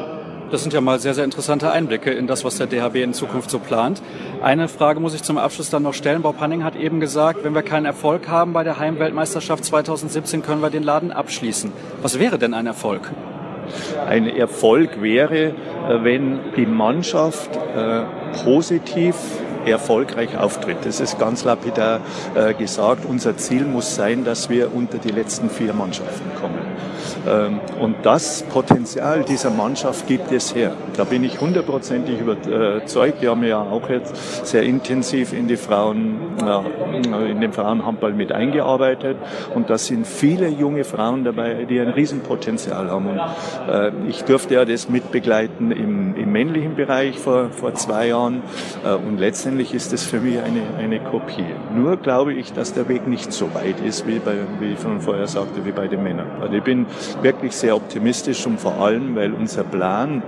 Das sind ja mal sehr, sehr interessante Einblicke in das, was der DHB in Zukunft so plant. Eine Frage muss ich zum Abschluss dann noch stellen. Bob Hanning hat eben gesagt, wenn wir keinen Erfolg haben bei der Heimweltmeisterschaft 2017, können wir den Laden abschließen. Was wäre denn ein Erfolg? Ein Erfolg wäre, äh, wenn die Mannschaft äh, positiv erfolgreich auftritt. Das ist ganz lapidar äh, gesagt. Unser Ziel muss sein, dass wir unter die letzten vier Mannschaften kommen. Ähm, und das Potenzial dieser Mannschaft gibt es her. Da bin ich hundertprozentig überzeugt. Wir haben ja auch jetzt sehr intensiv in die Frauen, in den Frauenhandball mit eingearbeitet. Und da sind viele junge Frauen dabei, die ein Riesenpotenzial haben. Und äh, ich durfte ja das mitbegleiten im, im männlichen Bereich vor, vor zwei Jahren. Äh, und letztendlich ist das für mich eine, eine Kopie. Nur glaube ich, dass der Weg nicht so weit ist, wie, bei, wie ich von vorher sagte, wie bei den Männern. Also ich bin wirklich sehr optimistisch und vor allem, weil unser Plan,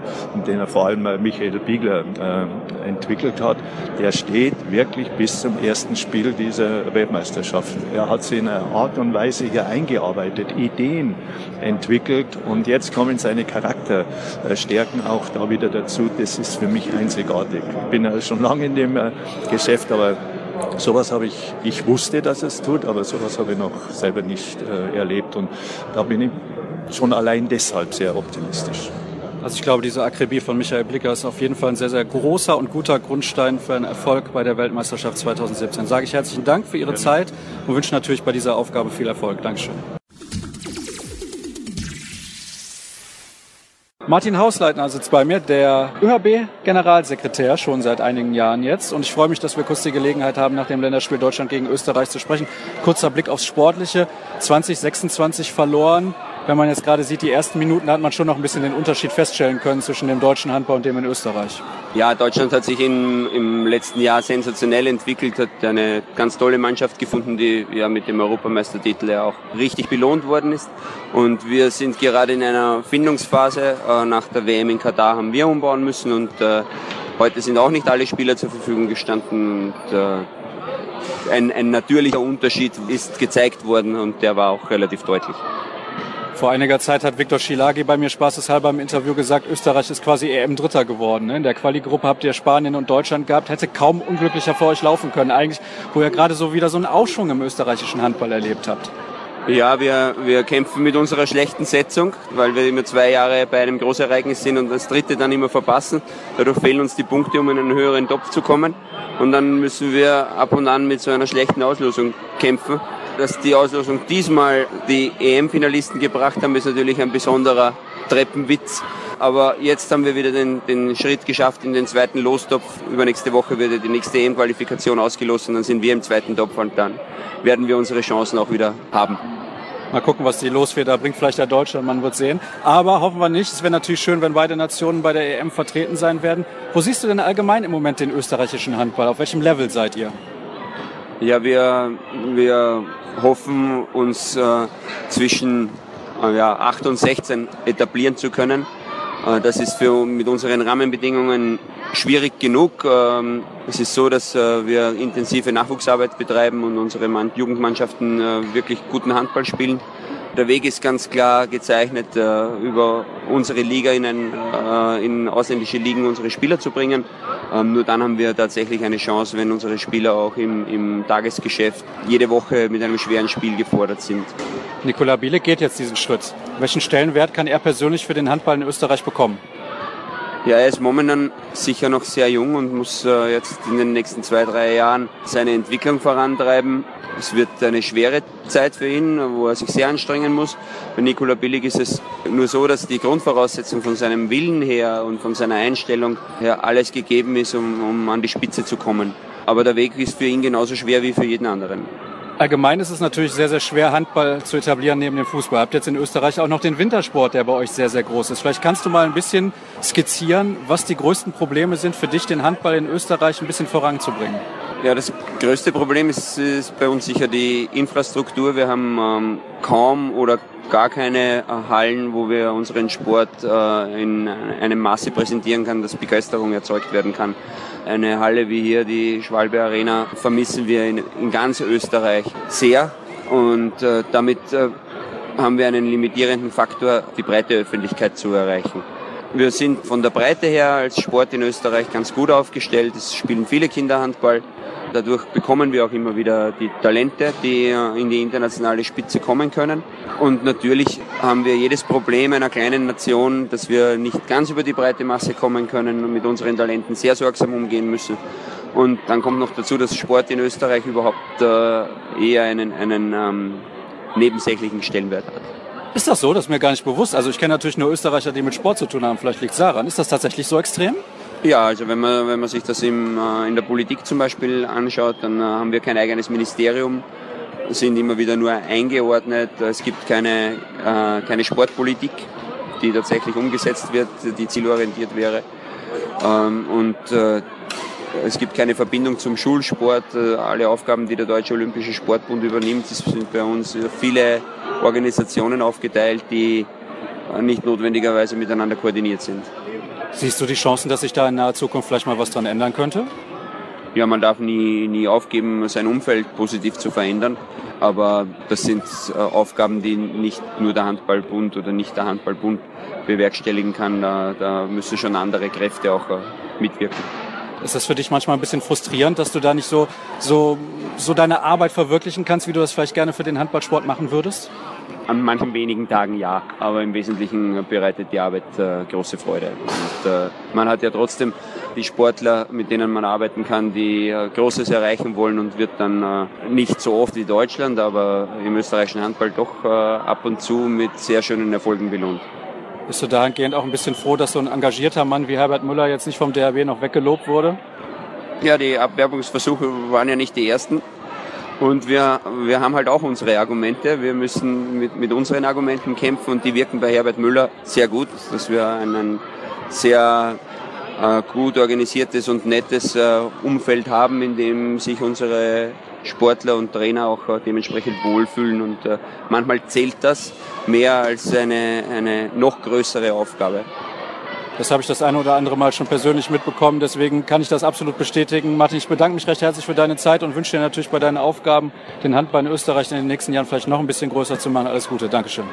den er vor allem Michael Biegler äh, entwickelt hat, der steht wirklich bis zum ersten Spiel dieser Weltmeisterschaft. Er hat sie in einer Art und Weise hier eingearbeitet, Ideen entwickelt und jetzt kommen seine Charakterstärken auch da wieder dazu. Das ist für mich einzigartig. Ich bin ja schon lange in dem äh, Geschäft, aber Sowas habe ich, ich wusste, dass es tut, aber sowas habe ich noch selber nicht äh, erlebt und da bin ich schon allein deshalb sehr optimistisch. Also ich glaube, diese Akribie von Michael Blicker ist auf jeden Fall ein sehr, sehr großer und guter Grundstein für einen Erfolg bei der Weltmeisterschaft 2017. Sage ich herzlichen Dank für Ihre Zeit und wünsche natürlich bei dieser Aufgabe viel Erfolg. Dankeschön. Martin Hausleitner sitzt bei mir, der ÖHB-Generalsekretär, schon seit einigen Jahren jetzt. Und ich freue mich, dass wir kurz die Gelegenheit haben, nach dem Länderspiel Deutschland gegen Österreich zu sprechen. Kurzer Blick aufs Sportliche. 2026 verloren wenn man jetzt gerade sieht, die ersten Minuten hat man schon noch ein bisschen den Unterschied feststellen können zwischen dem deutschen Handball und dem in Österreich. Ja, Deutschland hat sich in, im letzten Jahr sensationell entwickelt, hat eine ganz tolle Mannschaft gefunden, die ja mit dem Europameistertitel ja auch richtig belohnt worden ist. Und wir sind gerade in einer Findungsphase. Äh, nach der WM in Katar haben wir umbauen müssen und äh, heute sind auch nicht alle Spieler zur Verfügung gestanden. Und, äh, ein, ein natürlicher Unterschied ist gezeigt worden und der war auch relativ deutlich. Vor einiger Zeit hat Viktor Schilagi bei mir spaßeshalber im Interview gesagt, Österreich ist quasi EM-Dritter geworden. Ne? In der Quali-Gruppe habt ihr Spanien und Deutschland gehabt, hätte kaum unglücklicher vor euch laufen können. Eigentlich, wo ihr gerade so wieder so einen Aufschwung im österreichischen Handball erlebt habt. Ja, wir, wir kämpfen mit unserer schlechten Setzung, weil wir immer zwei Jahre bei einem Großereignis sind und das dritte dann immer verpassen. Dadurch fehlen uns die Punkte, um in einen höheren Topf zu kommen. Und dann müssen wir ab und an mit so einer schlechten Auslösung kämpfen dass die Auslosung diesmal die EM-Finalisten gebracht haben, ist natürlich ein besonderer Treppenwitz. Aber jetzt haben wir wieder den, den Schritt geschafft in den zweiten Lostopf. Übernächste Woche wird die nächste EM-Qualifikation ausgelost und dann sind wir im zweiten Topf und dann werden wir unsere Chancen auch wieder haben. Mal gucken, was die Losfeder bringt. Vielleicht der Deutsche, man wird sehen. Aber hoffen wir nicht. Es wäre natürlich schön, wenn beide Nationen bei der EM vertreten sein werden. Wo siehst du denn allgemein im Moment den österreichischen Handball? Auf welchem Level seid ihr? Ja, wir, wir hoffen, uns äh, zwischen äh, ja, 8 und 16 etablieren zu können. Äh, das ist für, mit unseren Rahmenbedingungen schwierig genug. Ähm, es ist so, dass äh, wir intensive Nachwuchsarbeit betreiben und unsere Jugendmannschaften äh, wirklich guten Handball spielen. Der Weg ist ganz klar gezeichnet, äh, über unsere Liga in, ein, äh, in ausländische Ligen unsere Spieler zu bringen. Ähm, nur dann haben wir tatsächlich eine Chance, wenn unsere Spieler auch im, im Tagesgeschäft jede Woche mit einem schweren Spiel gefordert sind. Nikola Biele geht jetzt diesen Schritt. Welchen Stellenwert kann er persönlich für den Handball in Österreich bekommen? Ja, er ist momentan sicher noch sehr jung und muss äh, jetzt in den nächsten zwei, drei Jahren seine Entwicklung vorantreiben. Es wird eine schwere Zeit für ihn, wo er sich sehr anstrengen muss. Bei Nikola Billig ist es nur so, dass die Grundvoraussetzung von seinem Willen her und von seiner Einstellung her alles gegeben ist, um, um an die Spitze zu kommen. Aber der Weg ist für ihn genauso schwer wie für jeden anderen. Allgemein ist es natürlich sehr, sehr schwer, Handball zu etablieren neben dem Fußball. Ihr habt jetzt in Österreich auch noch den Wintersport, der bei euch sehr, sehr groß ist. Vielleicht kannst du mal ein bisschen skizzieren, was die größten Probleme sind für dich, den Handball in Österreich ein bisschen voranzubringen. Ja, das größte Problem ist, ist bei uns sicher die Infrastruktur. Wir haben ähm, kaum oder gar keine äh, Hallen, wo wir unseren Sport äh, in einem Maße präsentieren kann, dass Begeisterung erzeugt werden kann. Eine Halle wie hier, die Schwalbe Arena, vermissen wir in, in ganz Österreich sehr und äh, damit äh, haben wir einen limitierenden Faktor, die breite Öffentlichkeit zu erreichen. Wir sind von der Breite her als Sport in Österreich ganz gut aufgestellt. Es spielen viele Kinder Handball. Dadurch bekommen wir auch immer wieder die Talente, die in die internationale Spitze kommen können. Und natürlich haben wir jedes Problem einer kleinen Nation, dass wir nicht ganz über die breite Masse kommen können und mit unseren Talenten sehr sorgsam umgehen müssen. Und dann kommt noch dazu, dass Sport in Österreich überhaupt äh, eher einen, einen ähm, nebensächlichen Stellenwert hat. Ist das so? Das ist mir gar nicht bewusst. Also ich kenne natürlich nur Österreicher, die mit Sport zu tun haben. Vielleicht liegt es daran. Ist das tatsächlich so extrem? Ja, also wenn man, wenn man sich das im, äh, in der Politik zum Beispiel anschaut, dann äh, haben wir kein eigenes Ministerium, sind immer wieder nur eingeordnet. Es gibt keine, äh, keine Sportpolitik, die tatsächlich umgesetzt wird, die zielorientiert wäre. Ähm, und es gibt keine Verbindung zum Schulsport. Alle Aufgaben, die der Deutsche Olympische Sportbund übernimmt, sind bei uns viele Organisationen aufgeteilt, die nicht notwendigerweise miteinander koordiniert sind. Siehst du die Chancen, dass sich da in naher Zukunft vielleicht mal was dran ändern könnte? Ja, man darf nie, nie aufgeben, sein Umfeld positiv zu verändern. Aber das sind äh, Aufgaben, die nicht nur der Handballbund oder nicht der Handballbund bewerkstelligen kann. Da, da müssen schon andere Kräfte auch äh, mitwirken. Ist das für dich manchmal ein bisschen frustrierend, dass du da nicht so, so, so deine Arbeit verwirklichen kannst, wie du das vielleicht gerne für den Handballsport machen würdest? An manchen wenigen Tagen ja, aber im Wesentlichen bereitet die Arbeit äh, große Freude. Und, äh, man hat ja trotzdem die Sportler, mit denen man arbeiten kann, die äh, Großes erreichen wollen und wird dann äh, nicht so oft wie Deutschland, aber im österreichischen Handball doch äh, ab und zu mit sehr schönen Erfolgen belohnt. Bist du dahingehend auch ein bisschen froh, dass so ein engagierter Mann wie Herbert Müller jetzt nicht vom DRB noch weggelobt wurde? Ja, die Abwerbungsversuche waren ja nicht die ersten. Und wir, wir haben halt auch unsere Argumente. Wir müssen mit, mit unseren Argumenten kämpfen und die wirken bei Herbert Müller sehr gut, dass wir einen sehr äh, gut organisiertes und nettes äh, Umfeld haben, in dem sich unsere Sportler und Trainer auch äh, dementsprechend wohlfühlen. Und äh, manchmal zählt das mehr als eine, eine noch größere Aufgabe. Das habe ich das eine oder andere Mal schon persönlich mitbekommen. Deswegen kann ich das absolut bestätigen. Martin, ich bedanke mich recht herzlich für deine Zeit und wünsche dir natürlich bei deinen Aufgaben, den Handball in Österreich in den nächsten Jahren vielleicht noch ein bisschen größer zu machen. Alles Gute. Dankeschön.